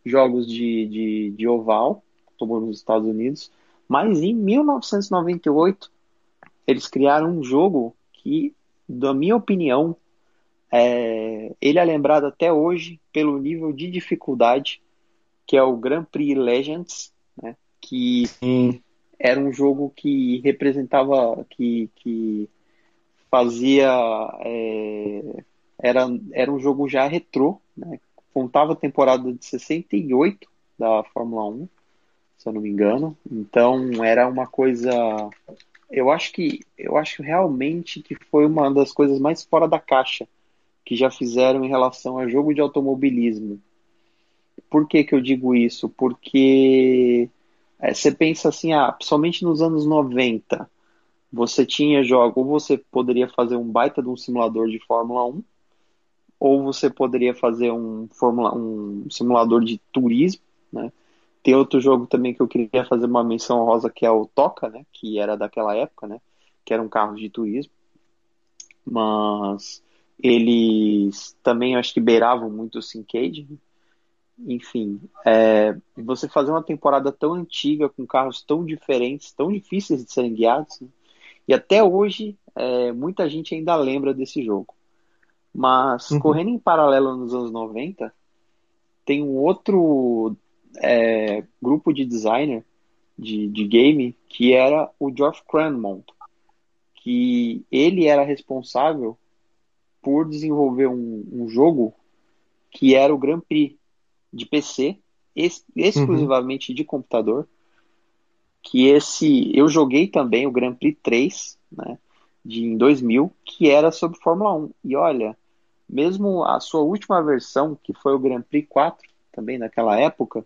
jogos de, de, de oval, tomou nos Estados Unidos, mas em 1998 eles criaram um jogo que, na minha opinião, é, ele é lembrado até hoje pelo nível de dificuldade, que é o Grand Prix Legends, né, que Sim. era um jogo que representava, que, que fazia é, era, era um jogo já retrô, né? Contava a temporada de 68 da Fórmula 1, se eu não me engano. Então era uma coisa. Eu acho que eu acho realmente que foi uma das coisas mais fora da caixa que já fizeram em relação a jogo de automobilismo. Por que, que eu digo isso? Porque é, você pensa assim, ah, somente nos anos 90 você tinha jogo, ou você poderia fazer um baita de um simulador de Fórmula 1, ou você poderia fazer um, um simulador de turismo, né? Tem outro jogo também que eu queria fazer uma menção rosa que é o Toca, né? Que era daquela época, né? Que era um carro de turismo. Mas eles também acho que beiravam muito o Syncade. enfim, é, você fazer uma temporada tão antiga com carros tão diferentes, tão difíceis de serem guiados, né? e até hoje é, muita gente ainda lembra desse jogo. Mas uhum. correndo em paralelo nos anos 90, tem um outro é, grupo de designer de, de game que era o Geoff Cranmont, que ele era responsável por desenvolver um, um jogo que era o Grand Prix de PC, ex exclusivamente uhum. de computador. Que esse eu joguei também o Grand Prix 3, né, de em 2000, que era sobre Fórmula 1. E olha, mesmo a sua última versão, que foi o Grand Prix 4, também naquela época,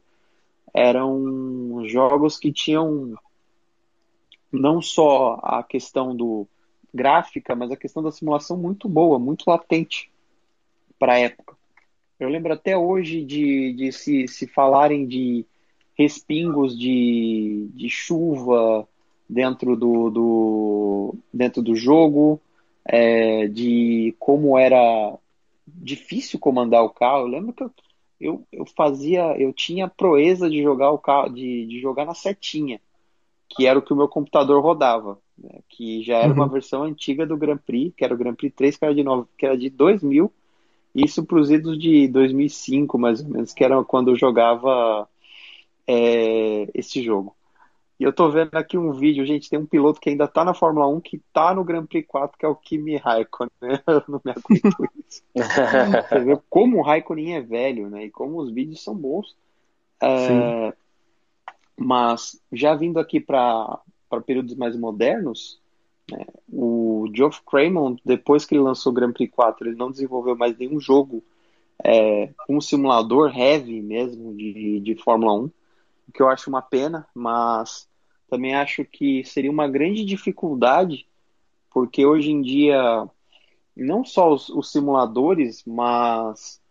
eram jogos que tinham não só a questão do gráfica, mas a questão da simulação muito boa, muito latente para a época. Eu lembro até hoje de, de se, se falarem de respingos de, de chuva dentro do, do, dentro do jogo, é, de como era difícil comandar o carro. Eu lembro que eu, eu, eu fazia, eu tinha proeza de jogar o carro, de, de jogar na setinha, que era o que o meu computador rodava, né, que já era uhum. uma versão antiga do Grand Prix, que era o Grand Prix 3, que era de, nove, que era de 2000, isso para os idos de 2005, mais ou menos, que era quando eu jogava é, esse jogo. E eu tô vendo aqui um vídeo, gente, tem um piloto que ainda tá na Fórmula 1 que tá no Grand Prix 4, que é o Kimi Raikkonen, né? Eu não me aguento isso. Você vê como o Raikkonen é velho, né? E como os vídeos são bons. É, mas já vindo aqui para períodos mais modernos, né, o Geoff Craymond, depois que ele lançou o Grand Prix 4, ele não desenvolveu mais nenhum jogo é, um simulador heavy mesmo de, de Fórmula 1, o que eu acho uma pena, mas também acho que seria uma grande dificuldade, porque hoje em dia, não só os, os simuladores, mas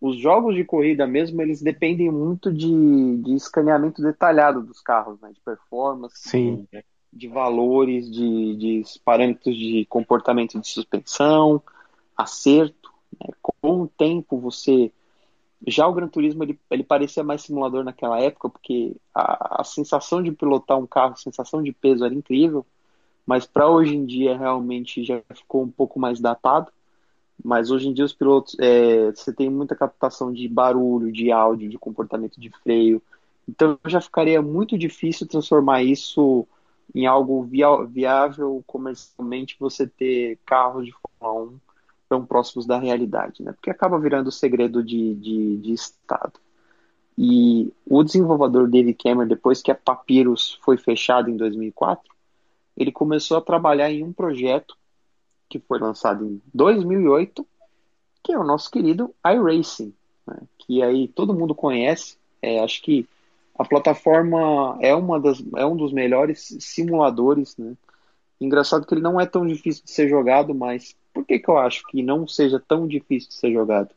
os jogos de corrida mesmo, eles dependem muito de, de escaneamento detalhado dos carros, né? De performance, Sim. De, de valores, de, de parâmetros de comportamento de suspensão, acerto. Né? Com o tempo, você já o Gran Turismo ele, ele parecia mais simulador naquela época, porque a, a sensação de pilotar um carro, a sensação de peso era incrível, mas para hoje em dia realmente já ficou um pouco mais datado. Mas hoje em dia os pilotos, é, você tem muita captação de barulho, de áudio, de comportamento de freio. Então já ficaria muito difícil transformar isso em algo viável comercialmente, você ter carros de Fórmula 1 tão próximos da realidade, né? Porque acaba virando segredo de, de, de Estado. E o desenvolvedor David Cameron, depois que a Papyrus foi fechada em 2004, ele começou a trabalhar em um projeto que foi lançado em 2008, que é o nosso querido iRacing, né? que aí todo mundo conhece. É, acho que a plataforma é, uma das, é um dos melhores simuladores. Né? Engraçado que ele não é tão difícil de ser jogado, mas por que, que eu acho que não seja tão difícil de ser jogado?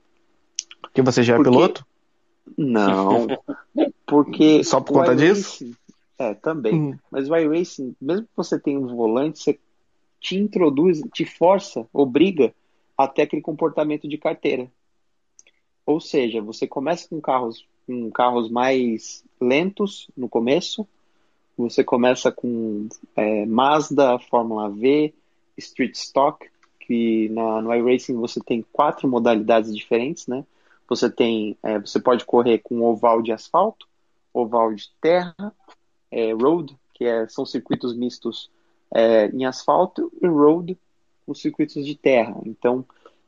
Porque você já é porque... piloto? Não. Porque. Só por conta disso? É, também. Uhum. Mas o iRacing, mesmo que você tenha um volante, você te introduz, te força, obriga a ter aquele comportamento de carteira. Ou seja, você começa com carros, com carros mais lentos no começo, você começa com é, Mazda, Fórmula V, Street Stock, que na, no iRacing você tem quatro modalidades diferentes, né? Você tem, é, você pode correr com oval de asfalto, oval de terra, é, road, que é, são circuitos mistos é, em asfalto, e road, os circuitos de terra. Então,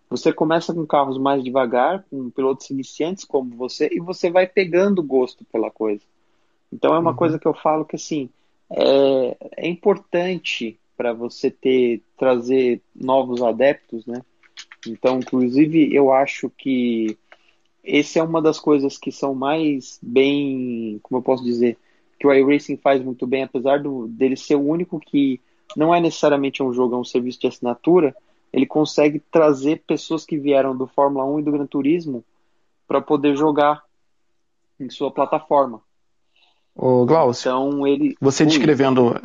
você começa com carros mais devagar, com pilotos iniciantes como você, e você vai pegando gosto pela coisa. Então, é uma uhum. coisa que eu falo que, assim, é, é importante para você ter trazer novos adeptos, né? Então, inclusive, eu acho que esse é uma das coisas que são mais bem, como eu posso dizer, que o iRacing faz muito bem, apesar do, dele ser o único que não é necessariamente um jogo, é um serviço de assinatura, ele consegue trazer pessoas que vieram do Fórmula 1 e do Gran Turismo para poder jogar em sua plataforma. Ô, Glaucio, então, ele... você descrevendo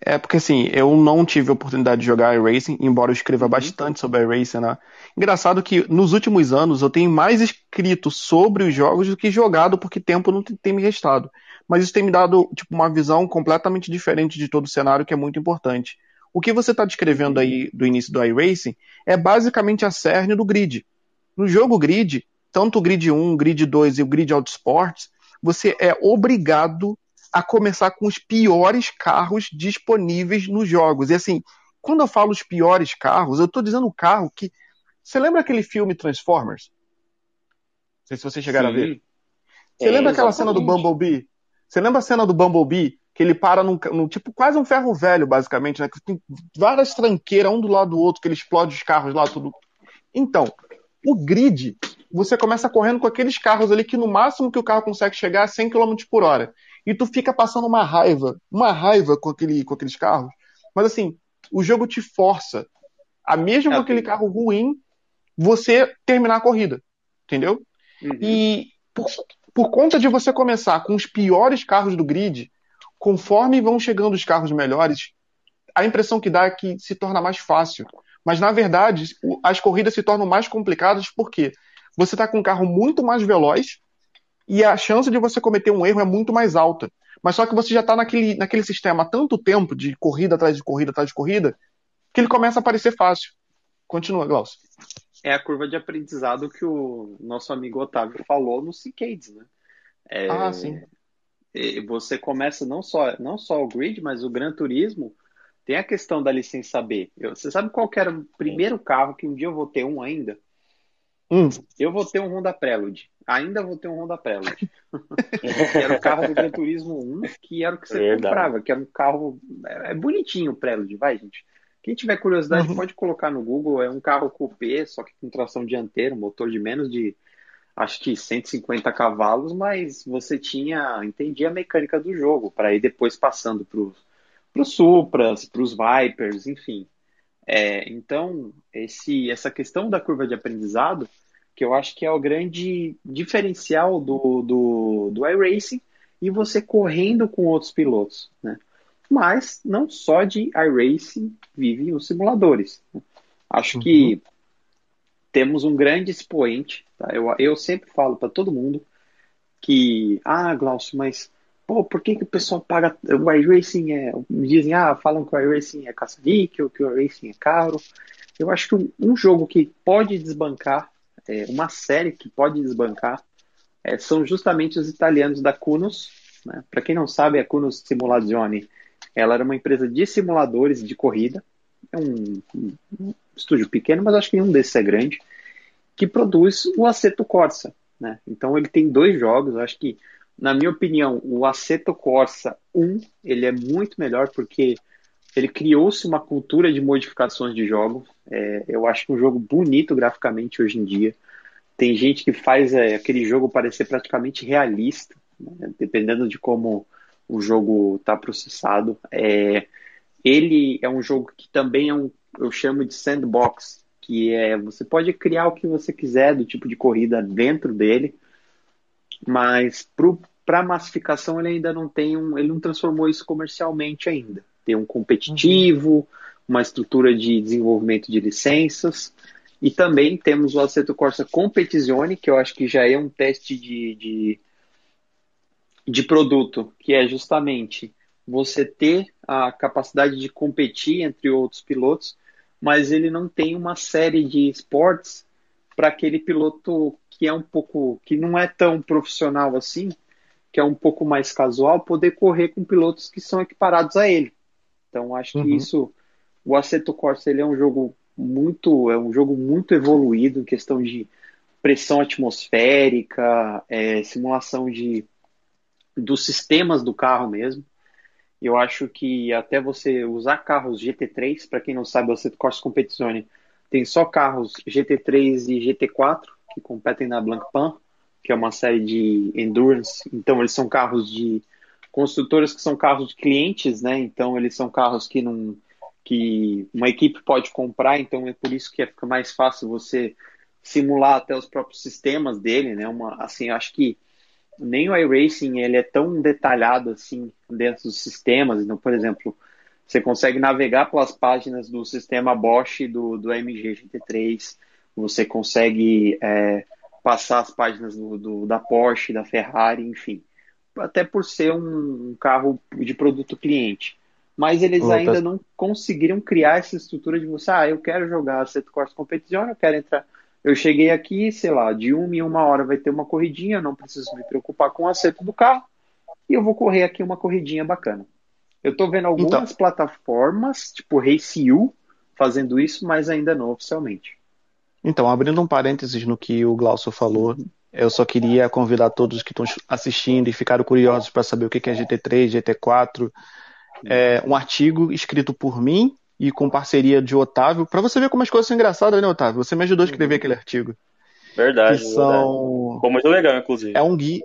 É porque assim, eu não tive a oportunidade de jogar iRacing, embora eu escreva uhum. bastante sobre iRacing, né? Engraçado que nos últimos anos eu tenho mais escrito sobre os jogos do que jogado, porque tempo não tem me restado. Mas isso tem me dado tipo, uma visão completamente diferente de todo o cenário, que é muito importante. O que você está descrevendo aí do início do iRacing é basicamente a cerne do grid. No jogo grid, tanto o grid 1, o grid 2 e o grid Autosports, você é obrigado a começar com os piores carros disponíveis nos jogos. E assim, quando eu falo os piores carros, eu estou dizendo o carro que. Você lembra aquele filme Transformers? Não sei se vocês chegaram Sim. a ver. Você é, lembra aquela cena do Bumblebee? Você lembra a cena do Bumblebee? Que ele para num, num, tipo quase um ferro velho, basicamente, né? Que tem várias tranqueiras, um do lado do outro, que ele explode os carros lá, tudo. Então, o grid, você começa correndo com aqueles carros ali que no máximo que o carro consegue chegar é 100 km por hora e tu fica passando uma raiva, uma raiva com, aquele, com aqueles carros. Mas assim, o jogo te força a mesmo é com aquele carro ruim, você terminar a corrida. Entendeu? Uhum. E por, por conta de você começar com os piores carros do grid, conforme vão chegando os carros melhores, a impressão que dá é que se torna mais fácil. Mas na verdade, as corridas se tornam mais complicadas porque você está com um carro muito mais veloz, e a chance de você cometer um erro é muito mais alta. Mas só que você já está naquele, naquele sistema há tanto tempo de corrida atrás de corrida atrás de corrida que ele começa a parecer fácil. Continua, Glaucio. É a curva de aprendizado que o nosso amigo Otávio falou no Cicades, né? É, ah, sim. Você começa não só, não só o grid, mas o Gran Turismo tem a questão da licença B. Você sabe qual era o primeiro carro que um dia eu vou ter um ainda? Hum. Eu vou ter um Honda Prelude. Ainda vou ter um Honda Prelude. era o carro do Gran Turismo 1, que era o que você Verdade. comprava, que era um carro. É, é bonitinho o Prelude, vai, gente. Quem tiver curiosidade uhum. pode colocar no Google. É um carro coupé, só que com tração dianteira, motor de menos de acho que 150 cavalos, mas você tinha entendia a mecânica do jogo para ir depois passando para os Supras, para os Vipers, enfim. É, então, esse, essa questão da curva de aprendizado, que eu acho que é o grande diferencial do, do, do iRacing e você correndo com outros pilotos. Né? Mas não só de iRacing vivem os simuladores. Né? Acho uhum. que temos um grande expoente. Tá? Eu, eu sempre falo para todo mundo que, ah, Glaucio, mas pô, por que, que o pessoal paga. O iRacing é. Dizem, ah, falam que o iRacing é caça-níquel, que o iRacing é caro. Eu acho que um, jogo que pode desbancar, é, uma série que pode desbancar, é, são justamente os italianos da Cunos. Né? Para quem não sabe, a Cunos Simulazione ela era uma empresa de simuladores de corrida. É um, um, estúdio pequeno, mas acho que nenhum desses é grande, que produz o Assetto Corsa. Né? Então ele tem dois jogos, acho que na minha opinião, o Assetto Corsa 1 ele é muito melhor porque ele criou-se uma cultura de modificações de jogo. É, eu acho um jogo bonito graficamente hoje em dia. Tem gente que faz é, aquele jogo parecer praticamente realista, né? dependendo de como o jogo está processado. É, ele é um jogo que também é um, eu chamo de sandbox, que é você pode criar o que você quiser do tipo de corrida dentro dele mas para massificação ele ainda não tem um, ele não transformou isso comercialmente ainda. Tem um competitivo, uhum. uma estrutura de desenvolvimento de licenças e também temos o Assetto Corsa Competizione, que eu acho que já é um teste de, de, de produto, que é justamente você ter a capacidade de competir entre outros pilotos, mas ele não tem uma série de esportes para aquele piloto que é um pouco, que não é tão profissional assim, que é um pouco mais casual, poder correr com pilotos que são equiparados a ele. Então acho que uhum. isso, o Assetto Corsa ele é um jogo muito, é um jogo muito evoluído em questão de pressão atmosférica, é, simulação de dos sistemas do carro mesmo. Eu acho que até você usar carros GT3, para quem não sabe, o Assetto Corsa Competizione tem só carros GT3 e GT4 que competem na Blancpain, que é uma série de endurance. Então, eles são carros de construtoras que são carros de clientes, né? Então, eles são carros que não que uma equipe pode comprar, então é por isso que fica mais fácil você simular até os próprios sistemas dele, né? Uma, assim, acho que nem o iRacing ele é tão detalhado assim dentro dos sistemas. Então, por exemplo, Você consegue navegar pelas páginas do sistema Bosch do, do MG GT3, você consegue é, passar as páginas do, do, da Porsche, da Ferrari, enfim. Até por ser um, um carro de produto cliente. Mas eles Opa. ainda não conseguiram criar essa estrutura de você, ah, eu quero jogar Assetto Corsa Competizione, eu quero entrar. Eu cheguei aqui, sei lá, de uma em uma hora vai ter uma corridinha, não preciso me preocupar com o acerto do carro, e eu vou correr aqui uma corridinha bacana. Eu estou vendo algumas então... plataformas, tipo RaceU, fazendo isso, mas ainda não oficialmente. Então, abrindo um parênteses no que o Glaucio falou, eu só queria convidar todos que estão assistindo e ficaram curiosos para saber o que é GT3, GT4, é, um artigo escrito por mim e com parceria de Otávio, para você ver como as coisas são engraçadas, né, Otávio? Você me ajudou a escrever aquele artigo. Verdade. Que são... verdade. Ficou muito legal, inclusive. É um guia,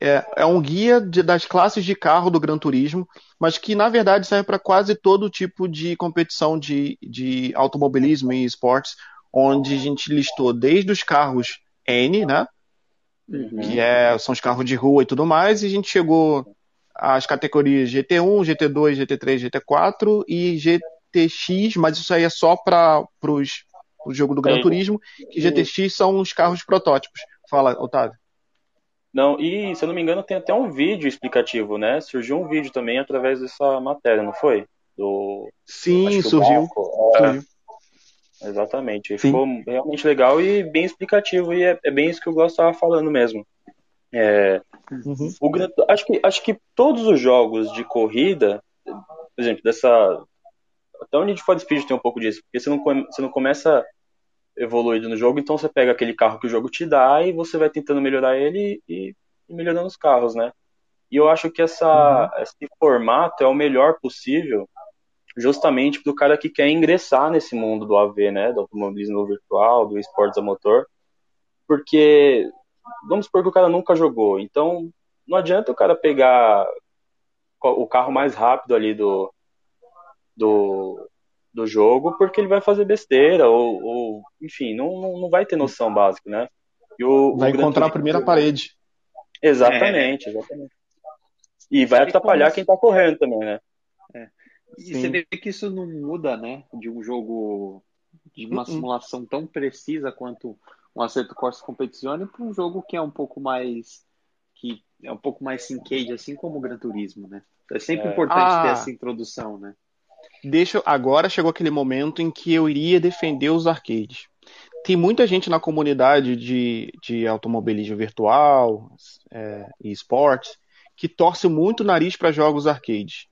é, é um guia de, das classes de carro do Gran Turismo, mas que na verdade serve para quase todo tipo de competição de, de automobilismo e esportes, onde a gente listou desde os carros N, né? Uhum. Que é, são os carros de rua e tudo mais, e a gente chegou às categorias GT1, GT2, GT3, GT4 e GTX, mas isso aí é só para o jogo do Gran Turismo, que GTX são os carros protótipos. Fala, Otávio. Não, e se eu não me engano, tem até um vídeo explicativo, né? Surgiu um vídeo também através dessa matéria, não foi? Do. Sim, surgiu. É, surgiu. Exatamente. Sim. Ficou realmente legal e bem explicativo, e é, é bem isso que eu gostava falando mesmo. É, uhum. o, acho, que, acho que todos os jogos de corrida, por exemplo, dessa. Até o Need for Speed tem um pouco disso, porque você não, você não começa evoluído no jogo, então você pega aquele carro que o jogo te dá e você vai tentando melhorar ele e, e melhorando os carros, né? E eu acho que essa, uhum. esse formato é o melhor possível justamente para o cara que quer ingressar nesse mundo do AV, né, do automobilismo virtual, do esportes a motor, porque vamos supor que o cara nunca jogou, então não adianta o cara pegar o carro mais rápido ali do, do, do jogo, porque ele vai fazer besteira, ou, ou enfim, não, não vai ter noção básica, né? O, vai o encontrar a primeira parede. Exatamente, é. exatamente. E vai atrapalhar quem tá correndo também, né? É. E Sim. você vê que isso não muda, né? De um jogo de uma uh -uh. simulação tão precisa quanto um acerto Corsa Competizione para um jogo que é um pouco mais que é um pouco mais syncade, assim como o Gran Turismo, né? É sempre é. importante ah. ter essa introdução, né? Deixa, agora chegou aquele momento em que eu iria defender os arcades. Tem muita gente na comunidade de, de automobilismo virtual é, e esportes que torce muito o nariz para jogos arcades.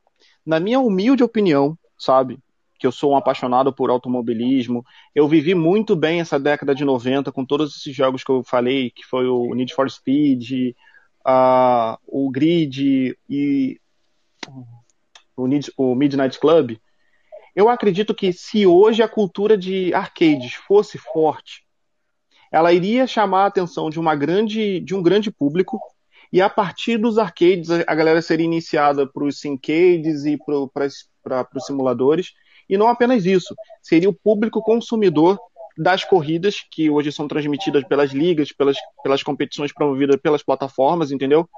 Na minha humilde opinião, sabe, que eu sou um apaixonado por automobilismo, eu vivi muito bem essa década de 90 com todos esses jogos que eu falei, que foi o Need for Speed, uh, o Grid e o, Need, o Midnight Club. Eu acredito que se hoje a cultura de arcades fosse forte, ela iria chamar a atenção de, uma grande, de um grande público e a partir dos arcades a galera seria iniciada para os syncades e para os simuladores. E não apenas isso, seria o público consumidor das corridas que hoje são transmitidas pelas ligas, pelas, pelas competições promovidas pelas plataformas, entendeu?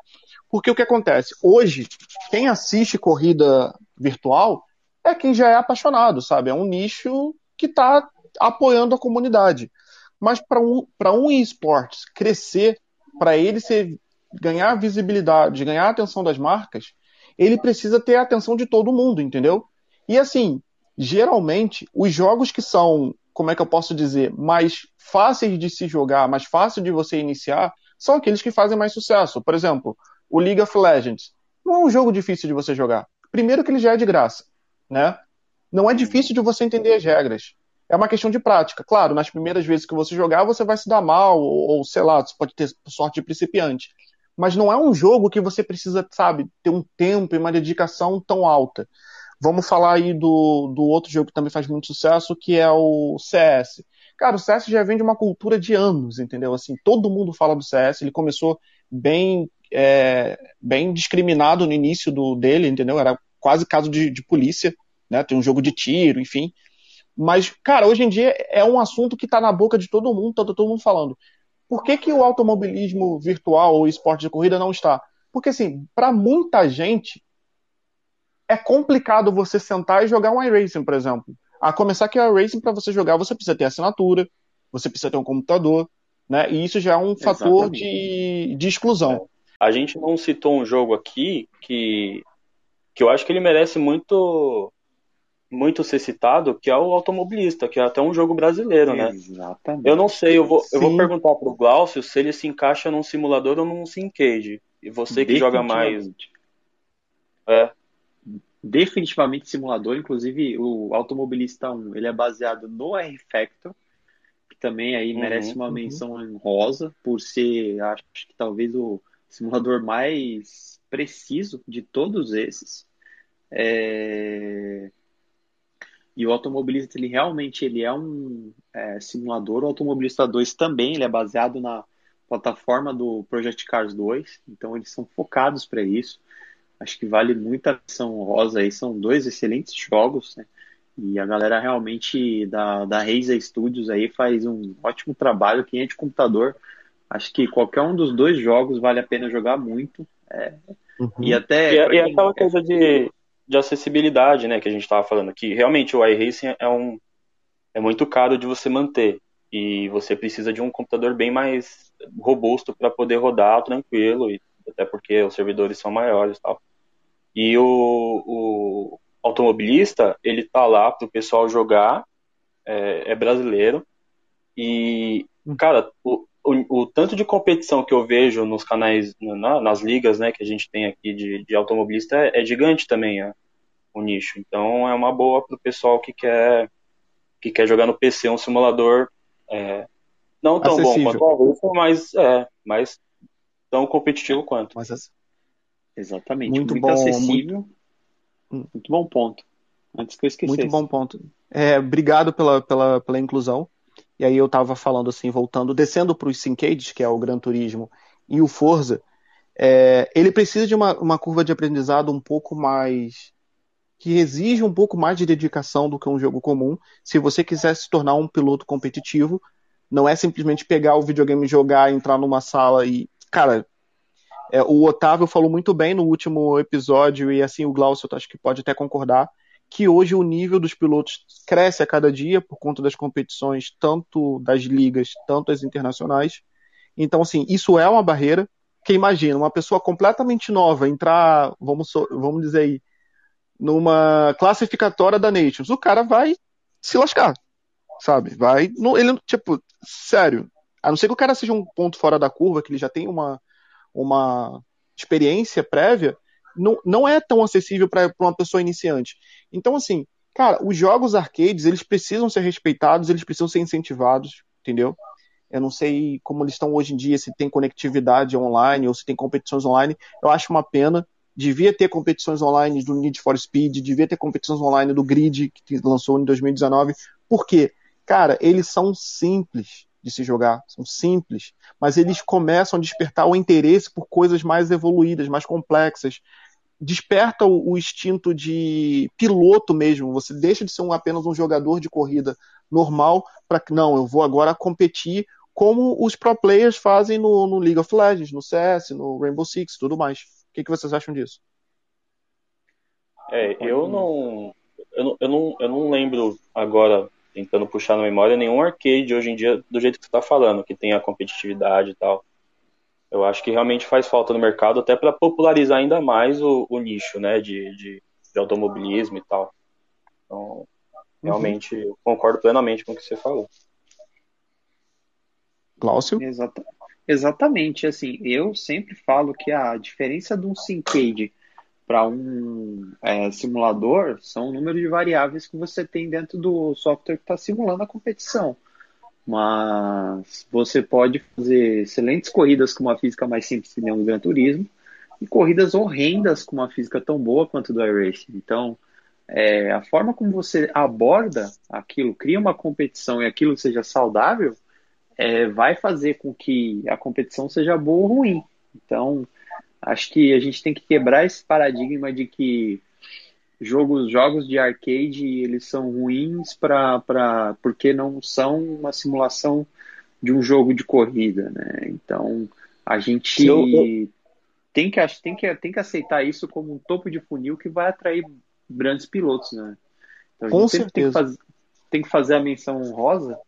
Porque o que acontece? Hoje, quem assiste corrida virtual é quem já é apaixonado, sabe? É um nicho que está apoiando a comunidade. Mas para um, um esportes crescer, para ele ser, ganhar visibilidade, ganhar a atenção das marcas, ele precisa ter a atenção de todo mundo, entendeu? E assim, geralmente, os jogos que são, como é que eu posso dizer, mais fáceis de se jogar, mais fácil de você iniciar, são aqueles que fazem mais sucesso. Por exemplo, o League of Legends. Não é um jogo difícil de você jogar. Primeiro que ele já é de graça né? Não é difícil de você entender as regras. É uma questão de prática. Claro, nas primeiras vezes que você jogar, você vai se dar mal, ou, ou sei lá, você pode ter sorte de principiante. Mas não é um jogo que você precisa, sabe, ter um tempo e uma dedicação tão alta. Vamos falar aí do, do outro jogo que também faz muito sucesso, que é o CS. Cara, o CS já vem de uma cultura de anos, entendeu? Assim, todo mundo fala do CS. Ele começou bem, é, bem discriminado no início do, dele, entendeu? Era quase caso de, de polícia, né? Tem um jogo de tiro, enfim. Mas, cara, hoje em dia é um assunto que está na boca de todo mundo, tá todo mundo falando. Por que, que o automobilismo virtual ou esporte de corrida não está? Porque, assim, para muita gente, é complicado você sentar e jogar um iRacing, por exemplo. A começar que o iRacing, para você jogar, você precisa ter assinatura, você precisa ter um computador, né? E isso já é um fator de, de exclusão. A gente não citou um jogo aqui que, que eu acho que ele merece muito muito ser citado, que é o automobilista, que é até um jogo brasileiro, né? Exatamente. Eu não sei, eu vou, eu vou perguntar pro Glaucio se ele se encaixa num simulador ou num Syncade. E você que joga mais. É. Definitivamente simulador, inclusive o Automobilista 1, ele é baseado no R-Factor, que também aí uhum, merece uma uhum. menção honrosa, por ser, acho que talvez o simulador mais preciso de todos esses. É... E o Automobilista, ele realmente ele é um é, simulador. O Automobilista 2 também, ele é baseado na plataforma do Project Cars 2. Então, eles são focados para isso. Acho que vale muita atenção rosa aí. São dois excelentes jogos, né? E a galera realmente da, da Razer Studios aí faz um ótimo trabalho. Quem é de computador, acho que qualquer um dos dois jogos vale a pena jogar muito. É, uhum. E até. E, e aquela coisa de, de acessibilidade, né, que a gente estava falando aqui. Realmente o iRacing é um é muito caro de você manter e você precisa de um computador bem mais robusto para poder rodar tranquilo e até porque os servidores são maiores e tal. E o, o automobilista ele tá lá para o pessoal jogar, é, é, brasileiro e cara o, o, o, tanto de competição que eu vejo nos canais, na, nas ligas, né, que a gente tem aqui de, de automobilista é, é gigante também é, o nicho. Então é uma boa para o pessoal que quer que quer jogar no PC um simulador é, não tão Acessível. bom quanto o mas é, mas tão competitivo quanto. Mas, Exatamente. Muito, muito bom, acessível. Muito... muito... bom ponto. Antes que eu esquecesse. Muito bom ponto. É, obrigado pela, pela, pela inclusão. E aí eu estava falando assim, voltando, descendo para os Syncades, que é o Gran Turismo, e o Forza, é, ele precisa de uma, uma curva de aprendizado um pouco mais. que exige um pouco mais de dedicação do que um jogo comum. Se você quiser se tornar um piloto competitivo, não é simplesmente pegar o videogame, jogar, entrar numa sala e. Cara, é, o Otávio falou muito bem no último episódio, e assim o Glaucio acho que pode até concordar que hoje o nível dos pilotos cresce a cada dia por conta das competições, tanto das ligas, tanto as internacionais. Então, assim, isso é uma barreira. Que imagina, uma pessoa completamente nova entrar, vamos, vamos dizer aí, numa classificatória da Nations, o cara vai se lascar, sabe? Vai, ele, tipo, sério, a não ser que o cara seja um ponto fora da curva, que ele já tem uma, uma experiência prévia, não, não é tão acessível para uma pessoa iniciante. Então, assim, cara, os jogos arcades, eles precisam ser respeitados, eles precisam ser incentivados, entendeu? Eu não sei como eles estão hoje em dia, se tem conectividade online ou se tem competições online. Eu acho uma pena. Devia ter competições online do Need for Speed, devia ter competições online do Grid, que lançou em 2019. Por quê? Cara, eles são simples de se jogar, são simples, mas eles começam a despertar o interesse por coisas mais evoluídas, mais complexas, desperta o, o, instinto de piloto mesmo. Você deixa de ser um, apenas um jogador de corrida normal para que não, eu vou agora competir como os pro players fazem no, no, League of Legends, no CS, no Rainbow Six, tudo mais. O que, que vocês acham disso? É, eu não, eu não, eu não, eu não lembro agora tentando puxar na memória nenhum arcade hoje em dia do jeito que você está falando, que tem a competitividade e tal. Eu acho que realmente faz falta no mercado, até para popularizar ainda mais o, o nicho né, de, de, de, automobilismo e tal. Então, realmente, uhum. eu concordo plenamente com o que você falou. Cláudio? Exata, exatamente. Assim, eu sempre falo que a diferença de um Syncade para um é, simulador são o número de variáveis que você tem dentro do software que está simulando a competição mas você pode fazer excelentes corridas com uma física mais simples que nem o Gran Turismo e corridas horrendas com uma física tão boa quanto do iRacing. Então, é, a forma como você aborda aquilo, cria uma competição e aquilo seja saudável, é, vai fazer com que a competição seja boa ou ruim. Então, acho que a gente tem que quebrar esse paradigma de que jogos, jogos de arcade eles são ruins pra, pra, porque não são uma simulação de um jogo de corrida, né? Então a gente eu, eu... tem que, tem, que, tem que aceitar isso como um topo de funil que vai atrair grandes pilotos, né? Então, Com certeza. Tem que, fazer, tem que fazer a menção honrosa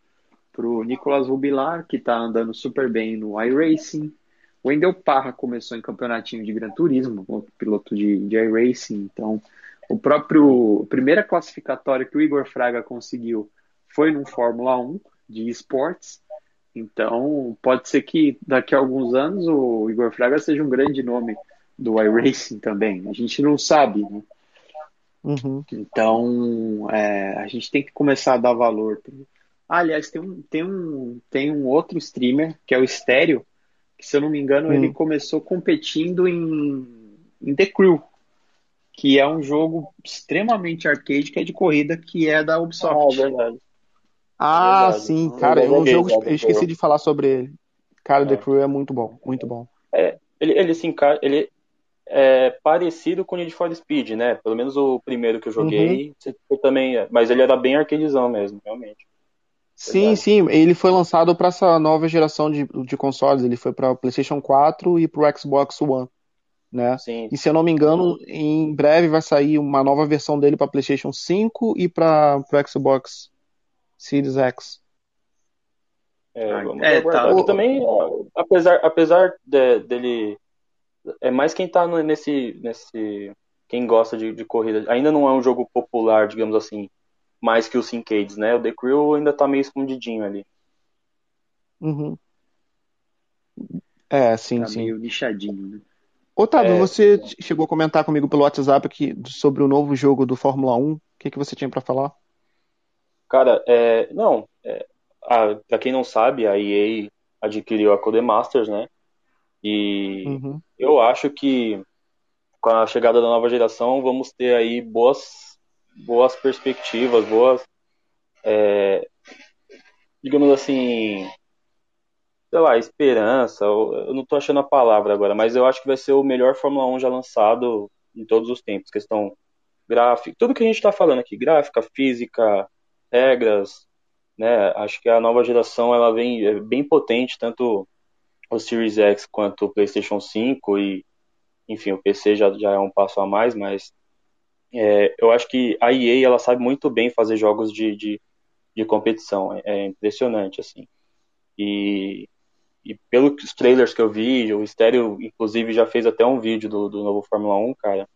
para o Nicolas Rubilar, que está andando super bem no iRacing. O Wendel Parra começou em campeonatinho de Gran Turismo, piloto de, de iRacing. Então, o próprio a primeira classificatória que o Igor Fraga conseguiu foi no Fórmula 1 de esportes. Então, pode ser que daqui a alguns anos o Igor Fraga seja um grande nome do iRacing também. A gente não sabe, né? Uhum. Então, é, a gente tem que começar a dar valor. Ah, aliás, tem um, tem, um, tem um outro streamer, que é o Estéreo, se eu não me engano, uhum. ele começou competindo em, em The Crew, que é um jogo extremamente arcade, que é de corrida, que é da Ubisoft. Ah, verdade. Ah, verdade. sim, cara, é um jogo, eu esqueci de falar sobre ele. Cara, é. The Crew é muito bom, muito bom. É, ele, ele se encaixa, ele, é parecido com Need for Speed, né? Pelo menos o primeiro que eu joguei, uhum. também, mas ele era bem arcadezão mesmo, realmente. Sim, sim, ele foi lançado para essa nova geração de, de consoles, ele foi para PlayStation 4 e para o Xbox One, né? Sim. E se eu não me engano, em breve vai sair uma nova versão dele para PlayStation 5 e para o Xbox Series X. É, vamos é, tá. também, apesar, apesar de, dele é mais quem tá nesse. nesse quem gosta de, de corrida. Ainda não é um jogo popular, digamos assim, mais que o Syncades, né? O The Crew ainda tá meio escondidinho ali. Uhum. É, sim, tá sim. meio lixadinho, né? Otávio, é, você é. chegou a comentar comigo pelo WhatsApp aqui sobre o novo jogo do Fórmula 1. O que, que você tinha para falar? Cara, é, não. É, para quem não sabe, a EA adquiriu a Codemasters, né? E uhum. eu acho que com a chegada da nova geração vamos ter aí boas, boas perspectivas, boas, é, digamos assim, sei lá, esperança. Eu não estou achando a palavra agora, mas eu acho que vai ser o melhor Fórmula 1 já lançado em todos os tempos. Questão gráfica, tudo que a gente está falando aqui, gráfica, física, regras, né? Acho que a nova geração ela vem é bem potente, tanto o Series X quanto o PlayStation 5 e, enfim, o PC já, já é um passo a mais, mas é, eu acho que a EA ela sabe muito bem fazer jogos de, de, de competição, é, é, impressionante, assim. E, e pelos trailers que eu vi, o Stereo, inclusive, já fez até um vídeo do, do novo Fórmula 1, cara.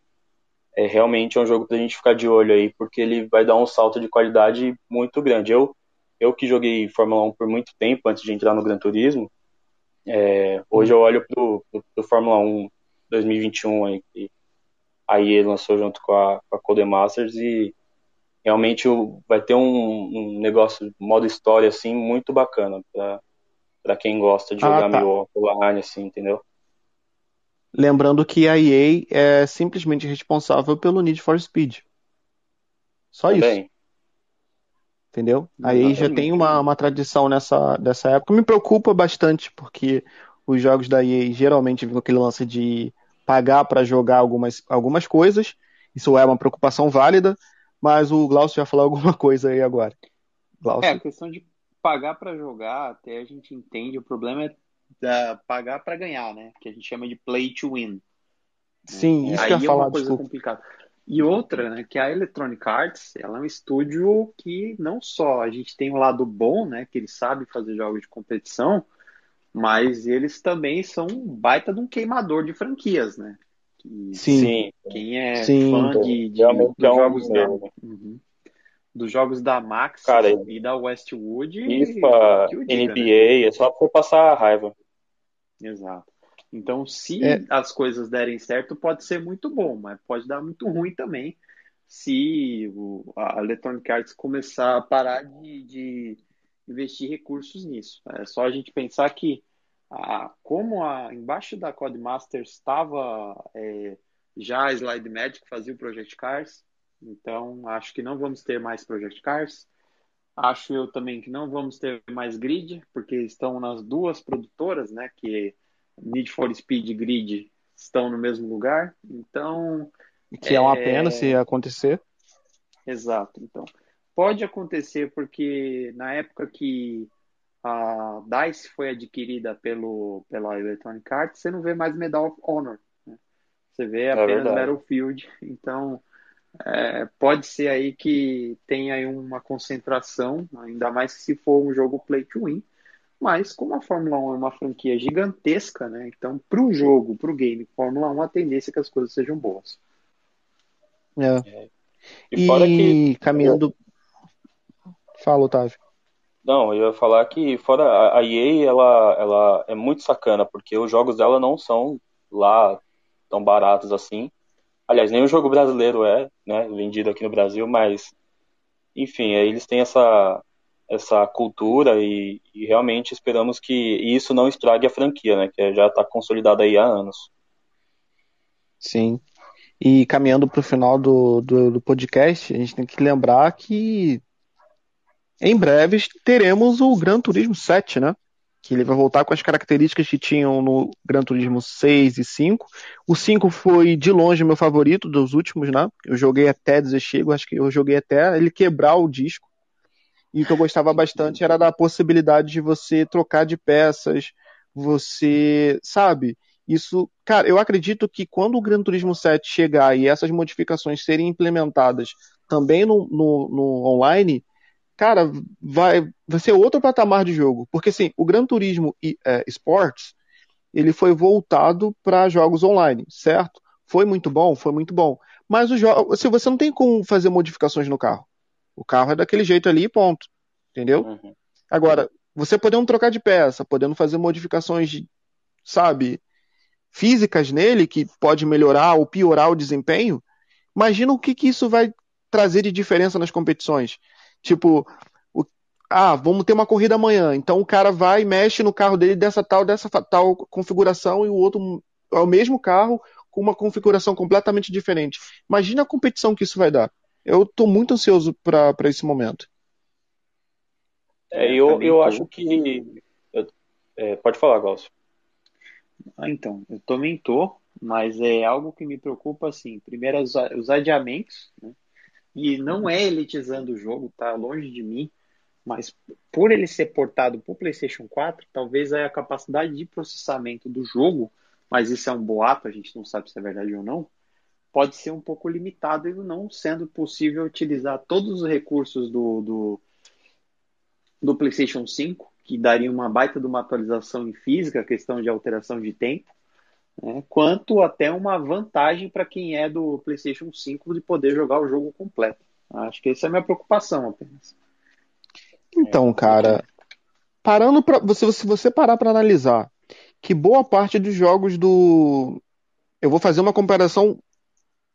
É realmente é um jogo pra gente ficar de olho aí, porque ele vai dar um salto de qualidade muito grande. Eu, eu que joguei Fórmula 1 por muito tempo, antes de entrar no Gran Turismo, é, hoje eu olho pro, pro, pro, Fórmula 1 2021 aí, que a EA lançou junto com a, com a Codemasters e realmente vai ter um, um, negócio, modo história assim, muito bacana para quem gosta de ah, jogar tá. meio online, assim, entendeu? Lembrando que a EA é simplesmente responsável pelo Need for Speed. Só Também. isso entendeu? Aí já tem uma, uma tradição nessa dessa época. Me preocupa bastante, porque os jogos da EA geralmente vêm aquele lance de pagar para jogar algumas, algumas coisas. Isso é uma preocupação válida, mas o Glaucio vai falar alguma coisa aí agora. Glaucio. É, a questão de pagar para jogar, até a gente entende, o problema é da, pagar para ganhar, né? Que a gente chama de play to win. Sim, isso aí que eu ia é falar, uma coisa desculpa. complicada. E outra, né, que a Electronic Arts, ela é um estúdio que não só a gente tem o um lado bom, né, que eles sabem fazer jogos de competição, mas eles também são um baita de um queimador de franquias, né? Sim. Quem é sim, fã de, de, é dos, jogos da, uhum, dos jogos da Max Cara, e da Westwood. FIFA, diga, NBA, né? é só pra passar a raiva. Exato. Então, se é. as coisas derem certo, pode ser muito bom, mas pode dar muito ruim também se o, a Electronic Arts começar a parar de, de investir recursos nisso. É só a gente pensar que a, como a, embaixo da Codemasters estava é, já a Slide Magic fazia o Project Cars, então acho que não vamos ter mais Project Cars. Acho eu também que não vamos ter mais Grid, porque estão nas duas produtoras, né? Que Need for Speed e Grid estão no mesmo lugar, então. Que é, é uma pena se acontecer. Exato. Então, pode acontecer porque na época que a DICE foi adquirida pelo, pela Electronic Arts, você não vê mais Medal of Honor. Né? Você vê é apenas é Battlefield. Então, é, pode ser aí que tenha aí uma concentração, ainda mais se for um jogo play to win. Mas como a Fórmula 1 é uma franquia gigantesca, né? Então, para o jogo, para o game Fórmula 1, a tendência é que as coisas sejam boas. É. é. E, e que... caminhando. Fala, Otávio. Não, eu ia falar que fora a EA, ela, ela é muito sacana, porque os jogos dela não são lá tão baratos assim. Aliás, nenhum jogo brasileiro é, né, vendido aqui no Brasil, mas enfim, eles têm essa essa cultura e, e realmente esperamos que isso não estrague a franquia, né, que já está consolidada aí há anos. Sim. E caminhando para o final do, do, do podcast, a gente tem que lembrar que em breve teremos o Gran Turismo 7, né? Que ele vai voltar com as características que tinham no Gran Turismo 6 e 5. O 5 foi de longe meu favorito dos últimos, né? Eu joguei até chego, acho que eu joguei até ele quebrar o disco. E o que eu gostava bastante era da possibilidade de você trocar de peças, você, sabe? Isso, cara, eu acredito que quando o Gran Turismo 7 chegar e essas modificações serem implementadas também no, no, no online, cara, vai, vai ser outro patamar de jogo. Porque, assim, o Gran Turismo é, Sports, ele foi voltado para jogos online, certo? Foi muito bom, foi muito bom. Mas o jogo, assim, você não tem como fazer modificações no carro. O carro é daquele jeito ali ponto. Entendeu? Uhum. Agora, você podendo trocar de peça, podendo fazer modificações, sabe, físicas nele, que pode melhorar ou piorar o desempenho, imagina o que, que isso vai trazer de diferença nas competições. Tipo, o, ah, vamos ter uma corrida amanhã. Então o cara vai e mexe no carro dele dessa tal, dessa tal configuração e o outro é o mesmo carro com uma configuração completamente diferente. Imagina a competição que isso vai dar. Eu estou muito ansioso para esse momento. É, eu, eu acho que. é, pode falar, Glaucio. Ah, então, eu também tô, mas é algo que me preocupa, assim, primeiro os, os adiamentos, né? E não é elitizando o jogo, tá longe de mim, mas por ele ser portado para o PlayStation 4, talvez a capacidade de processamento do jogo, mas isso é um boato, a gente não sabe se é verdade ou não, pode ser um pouco limitado e não sendo possível utilizar todos os recursos do, do, do PlayStation 5, que daria uma baita de uma atualização em física, questão de alteração de tempo, né, quanto até uma vantagem para quem é do PlayStation 5 de poder jogar o jogo completo. Acho que essa é a minha preocupação apenas. Então, cara, parando para você, se você parar para analisar que boa parte dos jogos do eu vou fazer uma comparação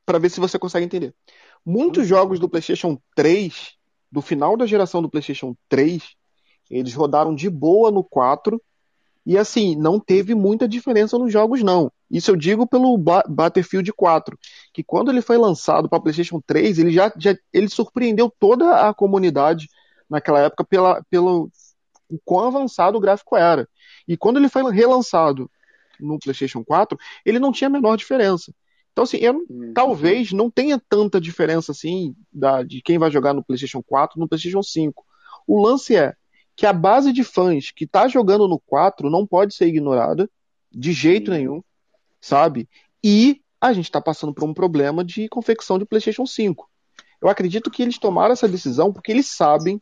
para ver se você consegue entender. Muitos jogos do PlayStation 3, do final da geração do PlayStation 3, eles rodaram de boa no 4 e assim, não teve muita diferença nos jogos, não. Isso eu digo pelo Battlefield 4, que quando ele foi lançado para PlayStation 3, ele já, já ele surpreendeu toda a comunidade naquela época pela, pelo o quão avançado o gráfico era. E quando ele foi relançado no PlayStation 4, ele não tinha a menor diferença. Então, assim, eu, hum. talvez não tenha tanta diferença assim da, de quem vai jogar no PlayStation 4 no PlayStation 5. O lance é, que a base de fãs que está jogando no 4 não pode ser ignorada de jeito nenhum, sabe? E a gente está passando por um problema de confecção de PlayStation 5. Eu acredito que eles tomaram essa decisão porque eles sabem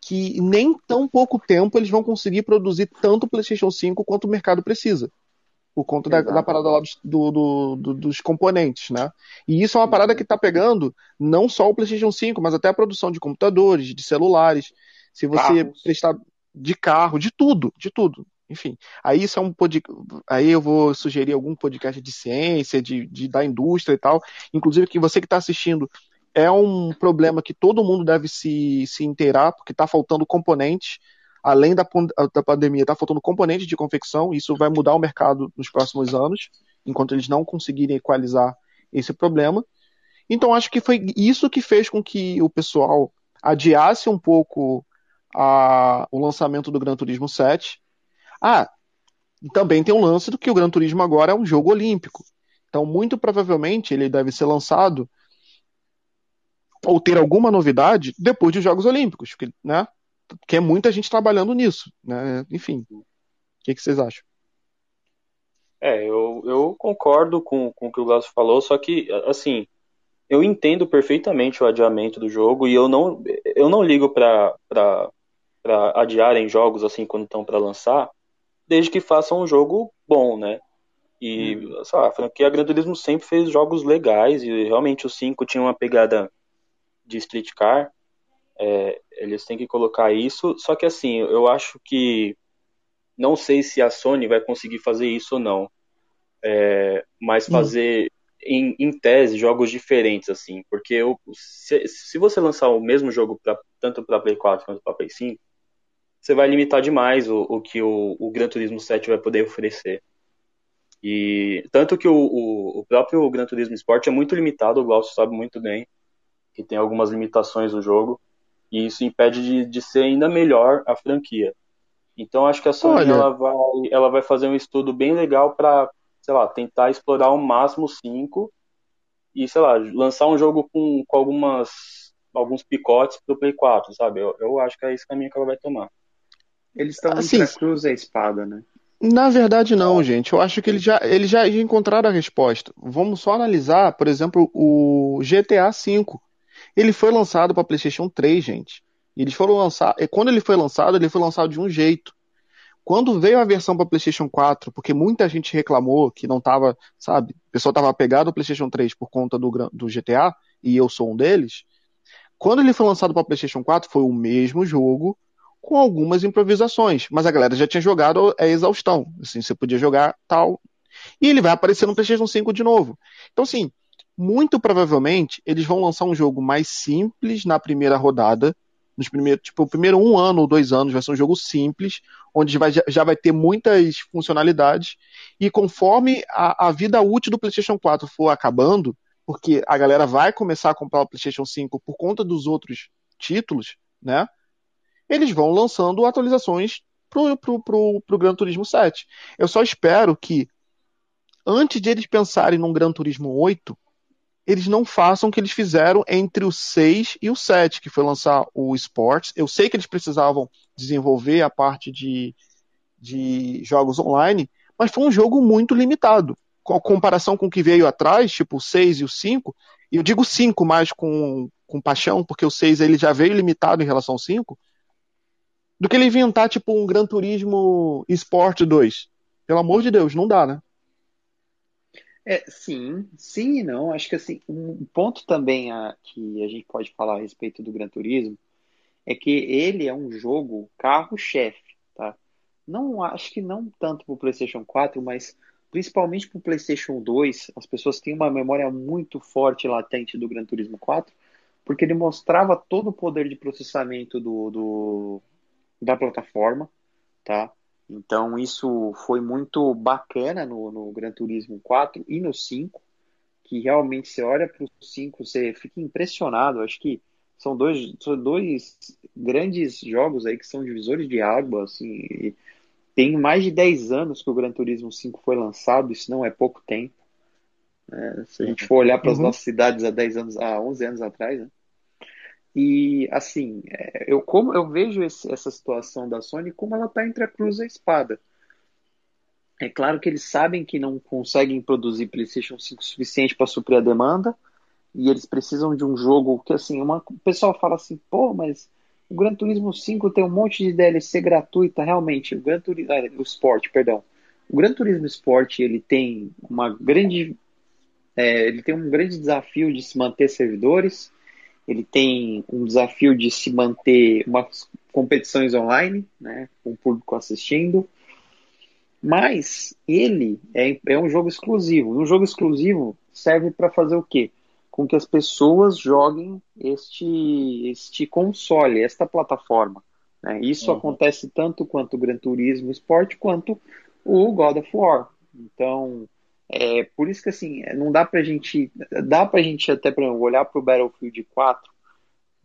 que nem tão pouco tempo eles vão conseguir produzir tanto PlayStation 5 quanto o mercado precisa. Por conta da, da, parada lá do, do, do, dos componentes, né? E isso é uma parada que está pegando não só o PlayStation 5, mas até a produção de computadores, de celulares. Se você Carros. prestar de carro, de tudo, de tudo. Enfim, aí isso é um podcast. Aí eu vou sugerir algum podcast de ciência, de, de da indústria e tal. Inclusive, que você que está assistindo é um problema que todo mundo deve se, se inteirar, porque está faltando componentes. Além da, da pandemia, está faltando componentes de confecção. Isso vai mudar o mercado nos próximos anos, enquanto eles não conseguirem equalizar esse problema. Então, acho que foi isso que fez com que o pessoal adiasse um pouco a, o lançamento do Gran Turismo 7. Ah, também tem um lance do que o Gran Turismo agora é um jogo olímpico. Então, muito provavelmente, ele deve ser lançado ou ter alguma novidade depois dos Jogos Olímpicos, porque, né? Porque é muita gente trabalhando nisso, né? Enfim, o que, que vocês acham? É, eu, eu concordo com, com o que o Glaucio falou, só que, assim, eu entendo perfeitamente o adiamento do jogo e eu não, eu não ligo para adiarem jogos assim quando estão para lançar, desde que façam um jogo bom, né? E, hum. sei lá, a franquia Gran Turismo sempre fez jogos legais e realmente o 5 tinha uma pegada de Street Car. É, eles têm que colocar isso, só que assim, eu acho que não sei se a Sony vai conseguir fazer isso ou não, é, mas hum. fazer em, em, tese jogos diferentes assim, porque eu, se, se você lançar o mesmo jogo pra, tanto para Play 4 quanto para Play 5, você vai limitar demais o, o que o, o Gran Turismo 7 vai poder oferecer. E tanto que o, o, o próprio Gran Turismo Sport é muito limitado, o Glaucio sabe muito bem que tem algumas limitações no jogo e isso impede de, de ser ainda melhor a franquia. Então acho que a Sony ela vai, ela vai fazer um estudo bem legal para, sei lá, tentar explorar ao máximo 5 e, sei lá, lançar um jogo com, com algumas alguns picotes pro Play 4, sabe? Eu, eu acho que é esse caminho que ela vai tomar. Eles estão assim, entre a cruz e a espada, né? Na verdade, não, gente. Eu acho que eles já, eles já encontraram a resposta. Vamos só analisar, por exemplo, o GTA V. Ele foi lançado para PlayStation 3, gente. Eles foram lançar, quando ele foi lançado, ele foi lançado de um jeito. Quando veio a versão para PlayStation 4, porque muita gente reclamou que não tava, sabe, o pessoal tava apegado ao PlayStation 3 por conta do, do GTA, e eu sou um deles. Quando ele foi lançado para PlayStation 4, foi o mesmo jogo, com algumas improvisações, mas a galera já tinha jogado a exaustão, assim, você podia jogar tal, e ele vai aparecer no PlayStation 5 de novo. Então, assim, muito provavelmente eles vão lançar um jogo mais simples na primeira rodada, nos primeiros, tipo, o primeiro um ano ou dois anos vai ser um jogo simples, onde vai, já vai ter muitas funcionalidades, e conforme a, a vida útil do PlayStation 4 for acabando, porque a galera vai começar a comprar o PlayStation 5 por conta dos outros títulos, né? Eles vão lançando atualizações pro, pro, pro, pro Gran Turismo 7. Eu só espero que, antes de eles pensarem num Gran Turismo 8, eles não façam o que eles fizeram entre o 6 e o 7, que foi lançar o Sports. Eu sei que eles precisavam desenvolver a parte de, de jogos online, mas foi um jogo muito limitado. Com a comparação com o que veio atrás, tipo o 6 e o 5, e eu digo 5 mais com, com paixão, porque o 6 ele já veio limitado em relação ao 5, do que ele inventar, tipo, um Gran Turismo Sport 2. Pelo amor de Deus, não dá, né? É, sim, sim e não. Acho que assim, um ponto também a, que a gente pode falar a respeito do Gran Turismo é que ele é um jogo carro-chefe, tá? Não acho que não tanto para o PlayStation 4, mas principalmente para o PlayStation 2, as pessoas têm uma memória muito forte e latente do Gran Turismo 4, porque ele mostrava todo o poder de processamento do, do, da plataforma, tá? Então isso foi muito bacana no, no Gran Turismo 4 e no 5, que realmente você olha para o 5, você fica impressionado. Acho que são dois, são dois grandes jogos aí que são divisores de água, assim. Tem mais de 10 anos que o Gran Turismo 5 foi lançado, isso não é pouco tempo. Né? Se a gente for olhar para as uhum. nossas cidades há 10 anos, há 11 anos atrás, né? E assim, é, eu como eu vejo esse, essa situação da Sony como ela está entre a cruz e a espada. É claro que eles sabem que não conseguem produzir PlayStation 5 suficiente para suprir a demanda e eles precisam de um jogo que assim, uma, o pessoal fala assim, pô, mas o Gran Turismo 5 tem um monte de DLC gratuita, realmente, o Gran Turismo, ah, o Sport, perdão. O Gran Turismo Sport, ele tem uma grande é, ele tem um grande desafio de se manter servidores, ele tem um desafio de se manter umas competições online, né, com o público assistindo, mas ele é, é um jogo exclusivo. Um jogo exclusivo serve para fazer o quê? Com que as pessoas joguem este, este console, esta plataforma. Né? Isso uhum. acontece tanto quanto o Gran Turismo Sport quanto o God of War. Então, é, por isso que assim, não dá pra gente. Dá pra gente até pra olhar pro Battlefield 4,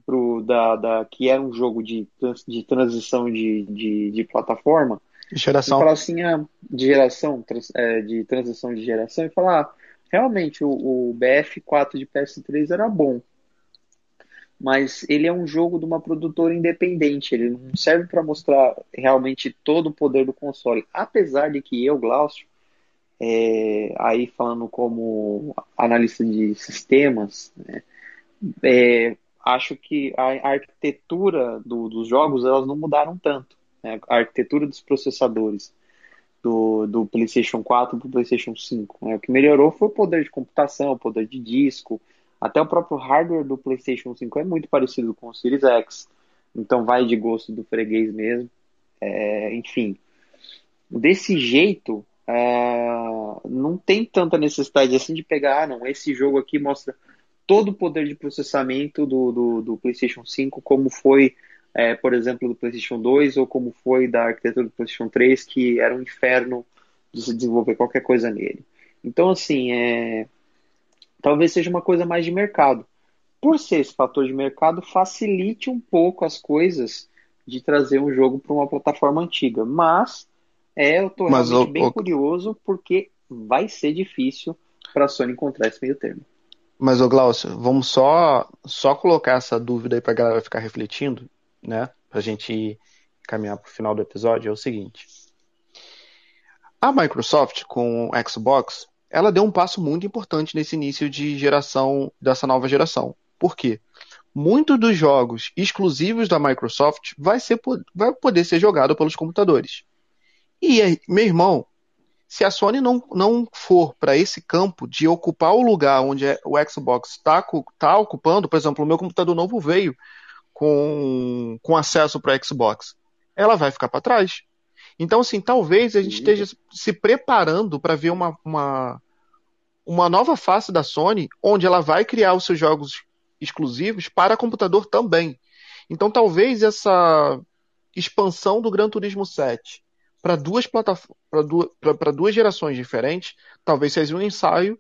pro, da, da, que era um jogo de, de transição de, de, de plataforma. Geração. E falar assim, ah, de geração, é, de transição de geração, e falar, ah, realmente o, o BF4 de PS3 era bom. Mas ele é um jogo de uma produtora independente, ele não serve para mostrar realmente todo o poder do console. Apesar de que eu, Glaucio, é, aí falando como analista de sistemas, né, é, acho que a arquitetura do, dos jogos elas não mudaram tanto. Né? A arquitetura dos processadores do, do PlayStation 4 para o PlayStation 5. Né? O que melhorou foi o poder de computação, o poder de disco, até o próprio hardware do PlayStation 5 é muito parecido com o Series X, então vai de gosto do freguês mesmo. É, enfim, desse jeito, é, não tem tanta necessidade assim de pegar, ah, não, esse jogo aqui mostra todo o poder de processamento do, do, do PlayStation 5, como foi, é, por exemplo, do PlayStation 2 ou como foi da arquitetura do PlayStation 3, que era um inferno de se desenvolver qualquer coisa nele. Então, assim, é, talvez seja uma coisa mais de mercado. Por ser esse fator de mercado, facilite um pouco as coisas de trazer um jogo para uma plataforma antiga. Mas é, eu estou realmente o, bem o... curioso porque vai ser difícil para a Sony encontrar esse meio termo. Mas, ô Glaucio, vamos só, só colocar essa dúvida aí pra galera ficar refletindo, né? Pra gente caminhar pro final do episódio, é o seguinte. A Microsoft, com o Xbox, ela deu um passo muito importante nesse início de geração, dessa nova geração. Por quê? Muitos dos jogos exclusivos da Microsoft vai, ser, vai poder ser jogado pelos computadores. E aí, meu irmão, se a Sony não, não for para esse campo de ocupar o lugar onde é, o Xbox está tá ocupando, por exemplo, o meu computador novo veio com, com acesso para Xbox, ela vai ficar para trás. Então, assim, talvez a gente esteja se preparando para ver uma, uma, uma nova face da Sony, onde ela vai criar os seus jogos exclusivos para computador também. Então, talvez essa expansão do Gran Turismo 7 para duas plataformas, para duas, gerações diferentes, talvez seja um ensaio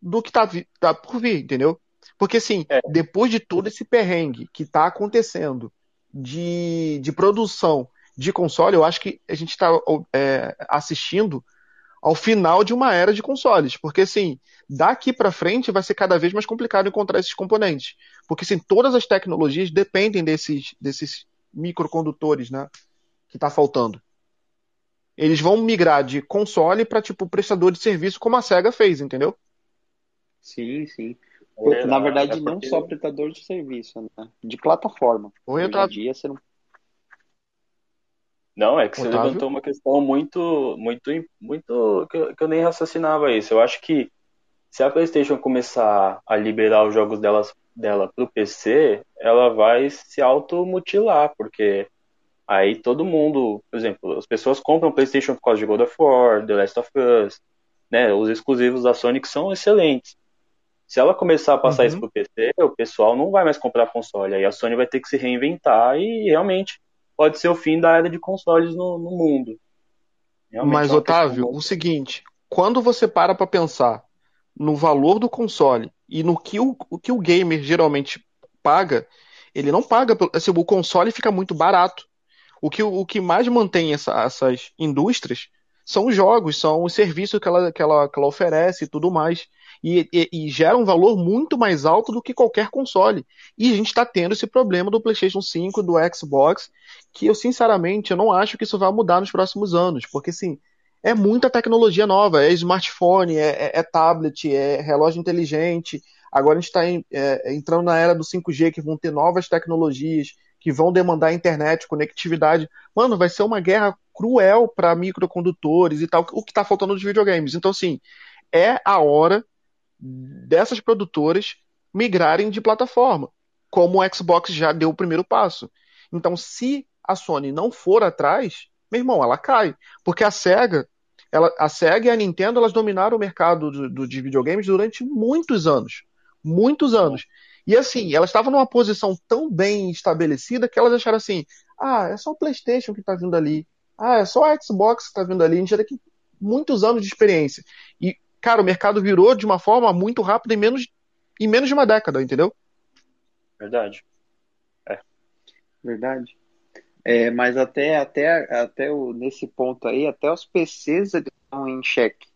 do que está tá por vir, entendeu? Porque assim, é. depois de todo esse perrengue que está acontecendo de, de produção de console, eu acho que a gente está é, assistindo ao final de uma era de consoles, porque assim, daqui para frente vai ser cada vez mais complicado encontrar esses componentes, porque assim, todas as tecnologias dependem desses desses microcondutores, né, que está faltando. Eles vão migrar de console para tipo prestador de serviço, como a Sega fez, entendeu? Sim, sim. É, Na verdade, é porque... não só prestador de serviço, né? De plataforma. Oi, Hoje em dia você não. Não, é que você Otávio? levantou uma questão muito, muito, muito que eu, que eu nem raciocinava isso. Eu acho que se a PlayStation começar a liberar os jogos delas, dela para o PC, ela vai se automutilar, porque Aí todo mundo, por exemplo, as pessoas compram PlayStation por causa de God of War, The Last of Us, né? Os exclusivos da Sony que são excelentes. Se ela começar a passar uhum. isso pro PC, o pessoal não vai mais comprar console. Aí a Sony vai ter que se reinventar e realmente pode ser o fim da era de consoles no, no mundo. Realmente Mas, é Otávio, o seguinte, quando você para para pensar no valor do console e no que o, o que o gamer geralmente paga, ele não paga, assim, o console fica muito barato. O que, o que mais mantém essa, essas indústrias são os jogos, são os serviços que ela, que ela, que ela oferece e tudo mais. E, e, e, gera um valor muito mais alto do que qualquer console. E a gente está tendo esse problema do PlayStation 5, do Xbox, que eu sinceramente eu não acho que isso vai mudar nos próximos anos, porque assim é muita tecnologia nova, é smartphone, é, é, é tablet, é relógio inteligente. Agora a gente está é, entrando na era do 5G, que vão ter novas tecnologias, que vão demandar internet, conectividade. Mano, vai ser uma guerra cruel para microcondutores e tal, o que está faltando nos videogames. Então, assim, é a hora dessas produtoras migrarem de plataforma, como o Xbox já deu o primeiro passo. Então, se a Sony não for atrás, meu irmão, ela cai. Porque a SEGA, ela, a SEGA e a Nintendo, elas dominaram o mercado do, do, de videogames durante muitos anos. Muitos anos. E assim, elas estavam numa posição tão bem estabelecida que elas acharam assim: ah, é só o PlayStation que está vindo ali. Ah, é só a Xbox que está vindo ali. A gente já tem muitos anos de experiência. E, cara, o mercado virou de uma forma muito rápida em menos, em menos de uma década, entendeu? Verdade. É. Verdade. É, mas até, até, até o, nesse ponto aí, até os PCs estão em xeque?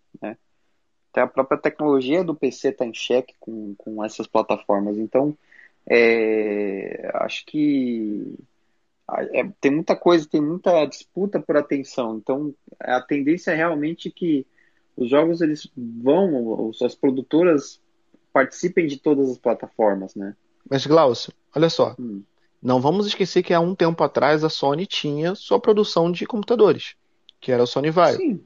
Até a própria tecnologia do PC está em xeque com, com essas plataformas. Então, é, acho que é, tem muita coisa, tem muita disputa por atenção. Então, a tendência é realmente que os jogos eles vão, as produtoras participem de todas as plataformas, né? Mas Glaucio, olha só, hum. não vamos esquecer que há um tempo atrás a Sony tinha sua produção de computadores, que era o Sony Vaio. Sim,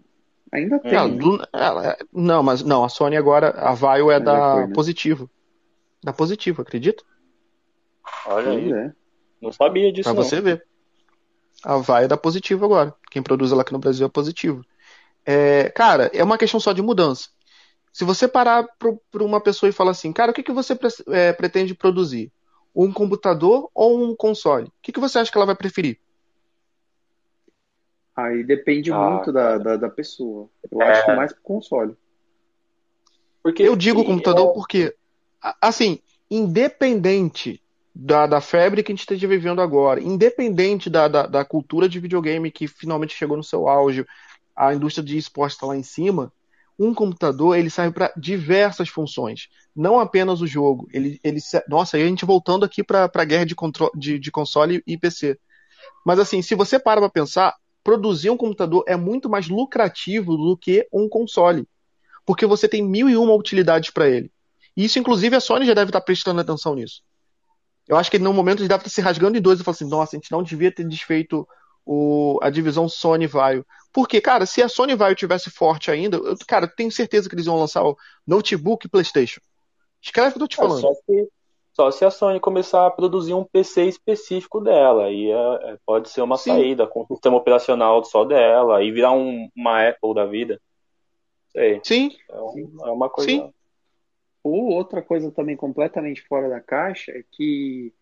ainda tem. Ela, né? ela, não, mas não, a Sony agora, a Vaio é da foi, né? Positivo. Da Positivo, acredita? Olha aí. É. Não sabia disso. Pra não. você ver. A Vaio é da Positivo agora. Quem produz ela aqui no Brasil é Positivo. É, cara, é uma questão só de mudança. Se você parar para uma pessoa e falar assim, cara, o que, que você pre é, pretende produzir? Um computador ou um console? O que, que você acha que ela vai preferir? Aí depende ah, muito da, da, da, pessoa. Eu é... acho que mais pro console. Porque eu digo computador é... porque, assim, independente da, da febre que a gente esteja vivendo agora, independente da, da, da cultura de videogame que finalmente chegou no seu auge, a indústria de esporte está lá em cima, um computador ele serve para diversas funções, não apenas o jogo. Ele, ele, nossa, aí a gente voltando aqui para a guerra de, de, de, console e PC. Mas assim, se você para para pensar, produzir um computador é muito mais lucrativo do que um console, porque você tem mil e uma utilidades para ele. E isso, inclusive, a Sony já deve estar tá prestando atenção nisso. Eu acho que no momento eles devem estar tá se rasgando em dois e falando assim: nossa, a gente não devia ter desfeito o, a divisão Sony Vaio. Porque, cara, se a Sony Vaio tivesse forte ainda, eu, cara, tenho certeza que eles iam lançar o notebook e PlayStation. Escreve o que eu tô te é, falando. Só, se, só se a Sony começar a produzir um PC específico dela, aí é, é, pode ser uma Sim. saída com o sistema operacional só dela, e virar um, uma Apple da vida. Sei. Sim. É, um, é uma coisa. Sim. Ou outra coisa também completamente fora da caixa é que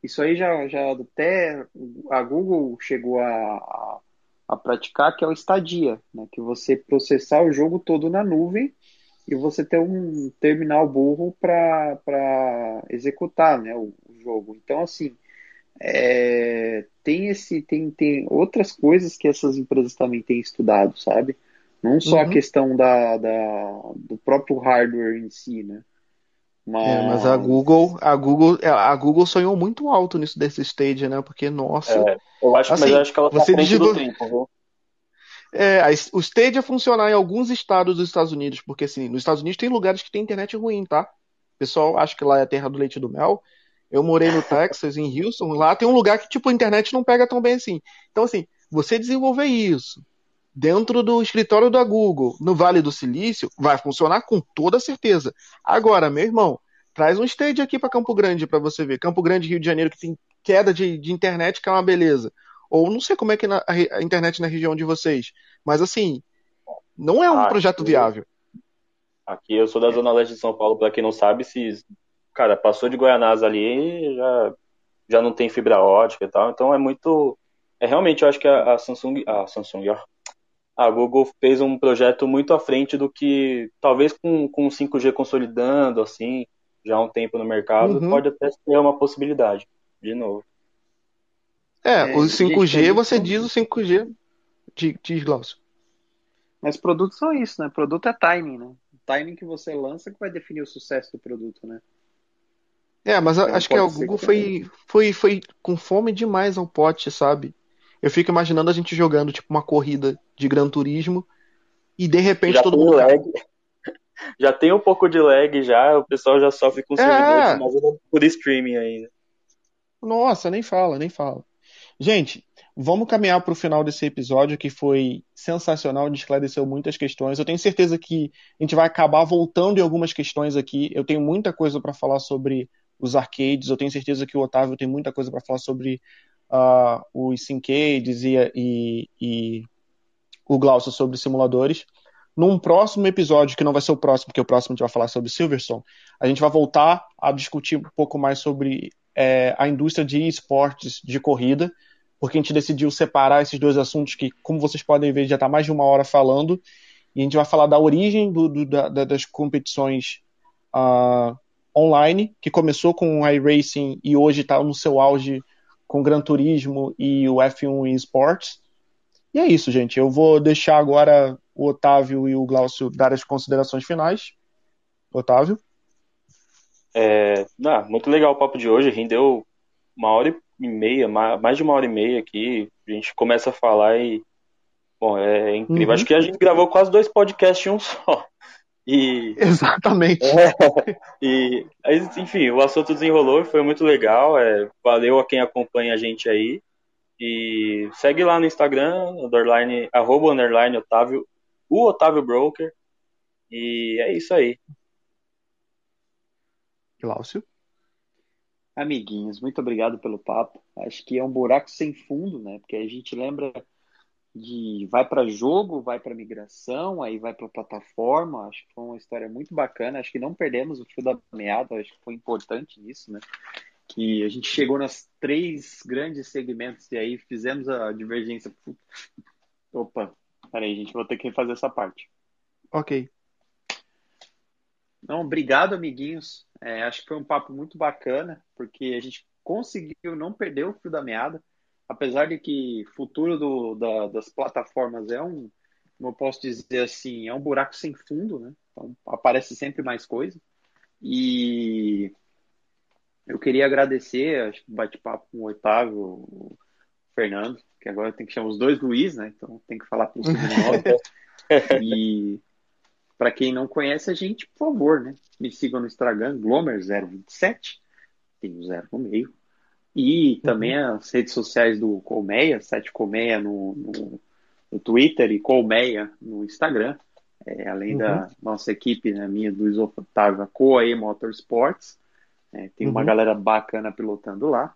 isso aí já, já até a Google chegou a, a, a praticar, que é o Stadia, né? que você processar o jogo todo na nuvem e você ter um terminal burro para executar né, o, o, jogo. Então, assim, é, tem esse tem, tem outras coisas que essas empresas também têm estudado, sabe? Não só uhum. a questão da, da, do próprio hardware em si, né? Mas... É, mas a Google, a Google, é, a Google sonhou muito alto nisso desse stage, né? Porque, nossa. É, eu acho, assim, mas eu acho que ela tá você frente do tempo, viu? É, o Stadia funcionar em alguns estados dos Estados Unidos, porque assim, nos Estados Unidos tem lugares que tem internet ruim, tá? O pessoal acha que lá é a terra do leite do mel. Eu morei no Texas, em Houston, lá tem um lugar que tipo a internet não pega tão bem assim. Então assim, você desenvolver isso dentro do escritório da Google, no Vale do Silício, vai funcionar com toda certeza. Agora, meu irmão, traz um stage aqui para Campo Grande para você ver. Campo Grande, Rio de Janeiro, que tem queda de, de internet, que é uma beleza. Ou não sei como é que é na, a, a, internet na região de vocês, mas assim, não é um aqui, projeto viável. Aqui eu sou da Zona Leste de São Paulo, para quem não sabe, se cara passou de Goianás ali, já já não tem fibra ótica e tal, então é muito é realmente eu acho que a, a Samsung, a Samsung, ó, a Google fez um projeto muito à frente do que, talvez com, com o 5G consolidando, assim, já há um tempo no mercado, uhum. pode até ser uma possibilidade, de novo. É, é o 5G, você diz o 5G, diz Glaucio. Mas produtos são isso, né? Produto é timing, né? O timing que você lança que vai definir o sucesso do produto, né? É, mas então, acho que a Google foi, foi, foi com fome demais ao pote, sabe? Eu fico imaginando a gente jogando tipo uma corrida de Gran Turismo e de repente já todo mundo. Lag. Já tem um pouco de lag já, o pessoal já sofre com é. servidores, mas por streaming ainda. Nossa, nem fala, nem fala. Gente, vamos caminhar para o final desse episódio que foi sensacional, esclareceu muitas questões. Eu tenho certeza que a gente vai acabar voltando em algumas questões aqui. Eu tenho muita coisa para falar sobre os arcades. Eu tenho certeza que o Otávio tem muita coisa para falar sobre uh, os Syncades e, e, e o Glaucio sobre simuladores. Num próximo episódio, que não vai ser o próximo, porque o próximo a gente vai falar sobre Silverstone, a gente vai voltar a discutir um pouco mais sobre é, a indústria de esportes de corrida, porque a gente decidiu separar esses dois assuntos que, como vocês podem ver, já está mais de uma hora falando, e a gente vai falar da origem do, do, da, das competições uh, online, que começou com o iRacing e hoje está no seu auge com Gran Turismo e o F1 Esports. E é isso, gente. Eu vou deixar agora o Otávio e o Glaucio dar as considerações finais. Otávio? É, ah, muito legal o papo de hoje. Rendeu uma hora e meia, mais de uma hora e meia aqui. A gente começa a falar e Bom, é incrível. Uhum. Acho que a gente gravou quase dois podcasts em um só. E... Exatamente. É, e, enfim, o assunto desenrolou e foi muito legal. É, valeu a quem acompanha a gente aí. E segue lá no Instagram, underline, arroba underline Otávio, o Otávio Broker. E é isso aí. Glaucio? Amiguinhos, muito obrigado pelo papo. Acho que é um buraco sem fundo, né? Porque a gente lembra de vai para jogo, vai para migração, aí vai para plataforma. Acho que foi uma história muito bacana. Acho que não perdemos o fio da meada. Acho que foi importante nisso, né? Que a gente chegou nas três grandes segmentos e aí fizemos a divergência. Opa, peraí, gente, vou ter que fazer essa parte. Ok. Não, obrigado, amiguinhos. É, acho que foi um papo muito bacana, porque a gente conseguiu não perder o fio da meada apesar de que futuro do, da, das plataformas é um, como eu posso dizer assim, é um buraco sem fundo, né? Então aparece sempre mais coisa. E eu queria agradecer, acho que bate-papo com o Otávio, o Fernando, que agora tem que chamar os dois Luiz, né? Então tem que falar por sobrenome. e para quem não conhece a gente, por favor, né? Me sigam no Instagram, Glomer027, tem o zero no meio. E também uhum. as redes sociais do Colmeia, Sete Colmeia no, no, no, Twitter e Colmeia no Instagram. É, além uhum. da nossa equipe, né, minha do Isotávio, a Coae Motorsports. É, tem uma uhum. galera bacana pilotando lá.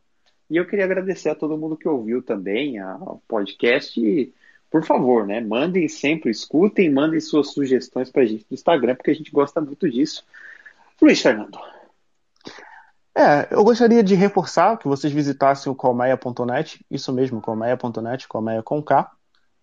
E eu queria agradecer a todo mundo que ouviu também ao podcast. E, por favor, né, mandem sempre, escutem, mandem suas sugestões para a gente no Instagram, porque a gente gosta muito disso. Luiz Fernando. É, eu gostaria de reforçar que vocês visitassem o colmeia.net, isso mesmo, colmeia.net, colmeia com K,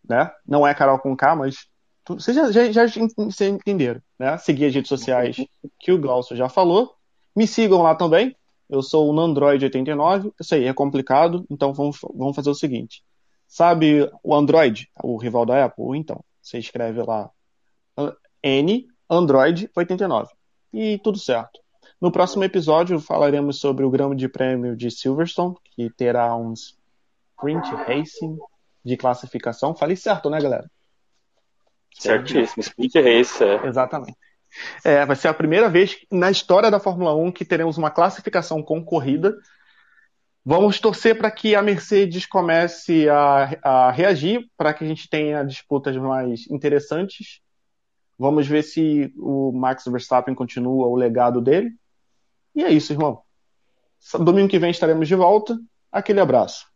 né? Não é Carol com K, mas vocês já, já, já entenderam, né? Seguir as redes sociais que o Glaucio já falou. Me sigam lá também. Eu sou o Android 89. Eu sei, é complicado, então vamos, vamos fazer o seguinte. Sabe o Android, o rival da Apple? Então, você escreve lá N Android 89 e tudo certo. No próximo episódio falaremos sobre o grande de prêmio de Silverstone, que terá uns sprint racing de classificação. Falei certo, né, galera? Certíssimo, sprint race. É. Exatamente. É, vai ser a primeira vez na história da Fórmula 1 que teremos uma classificação concorrida. Vamos torcer para que a Mercedes comece a, a reagir, para que a gente tenha disputas mais interessantes. Vamos ver se o Max Verstappen continua o legado dele. E é isso, irmão. Domingo que vem estaremos de volta. Aquele abraço.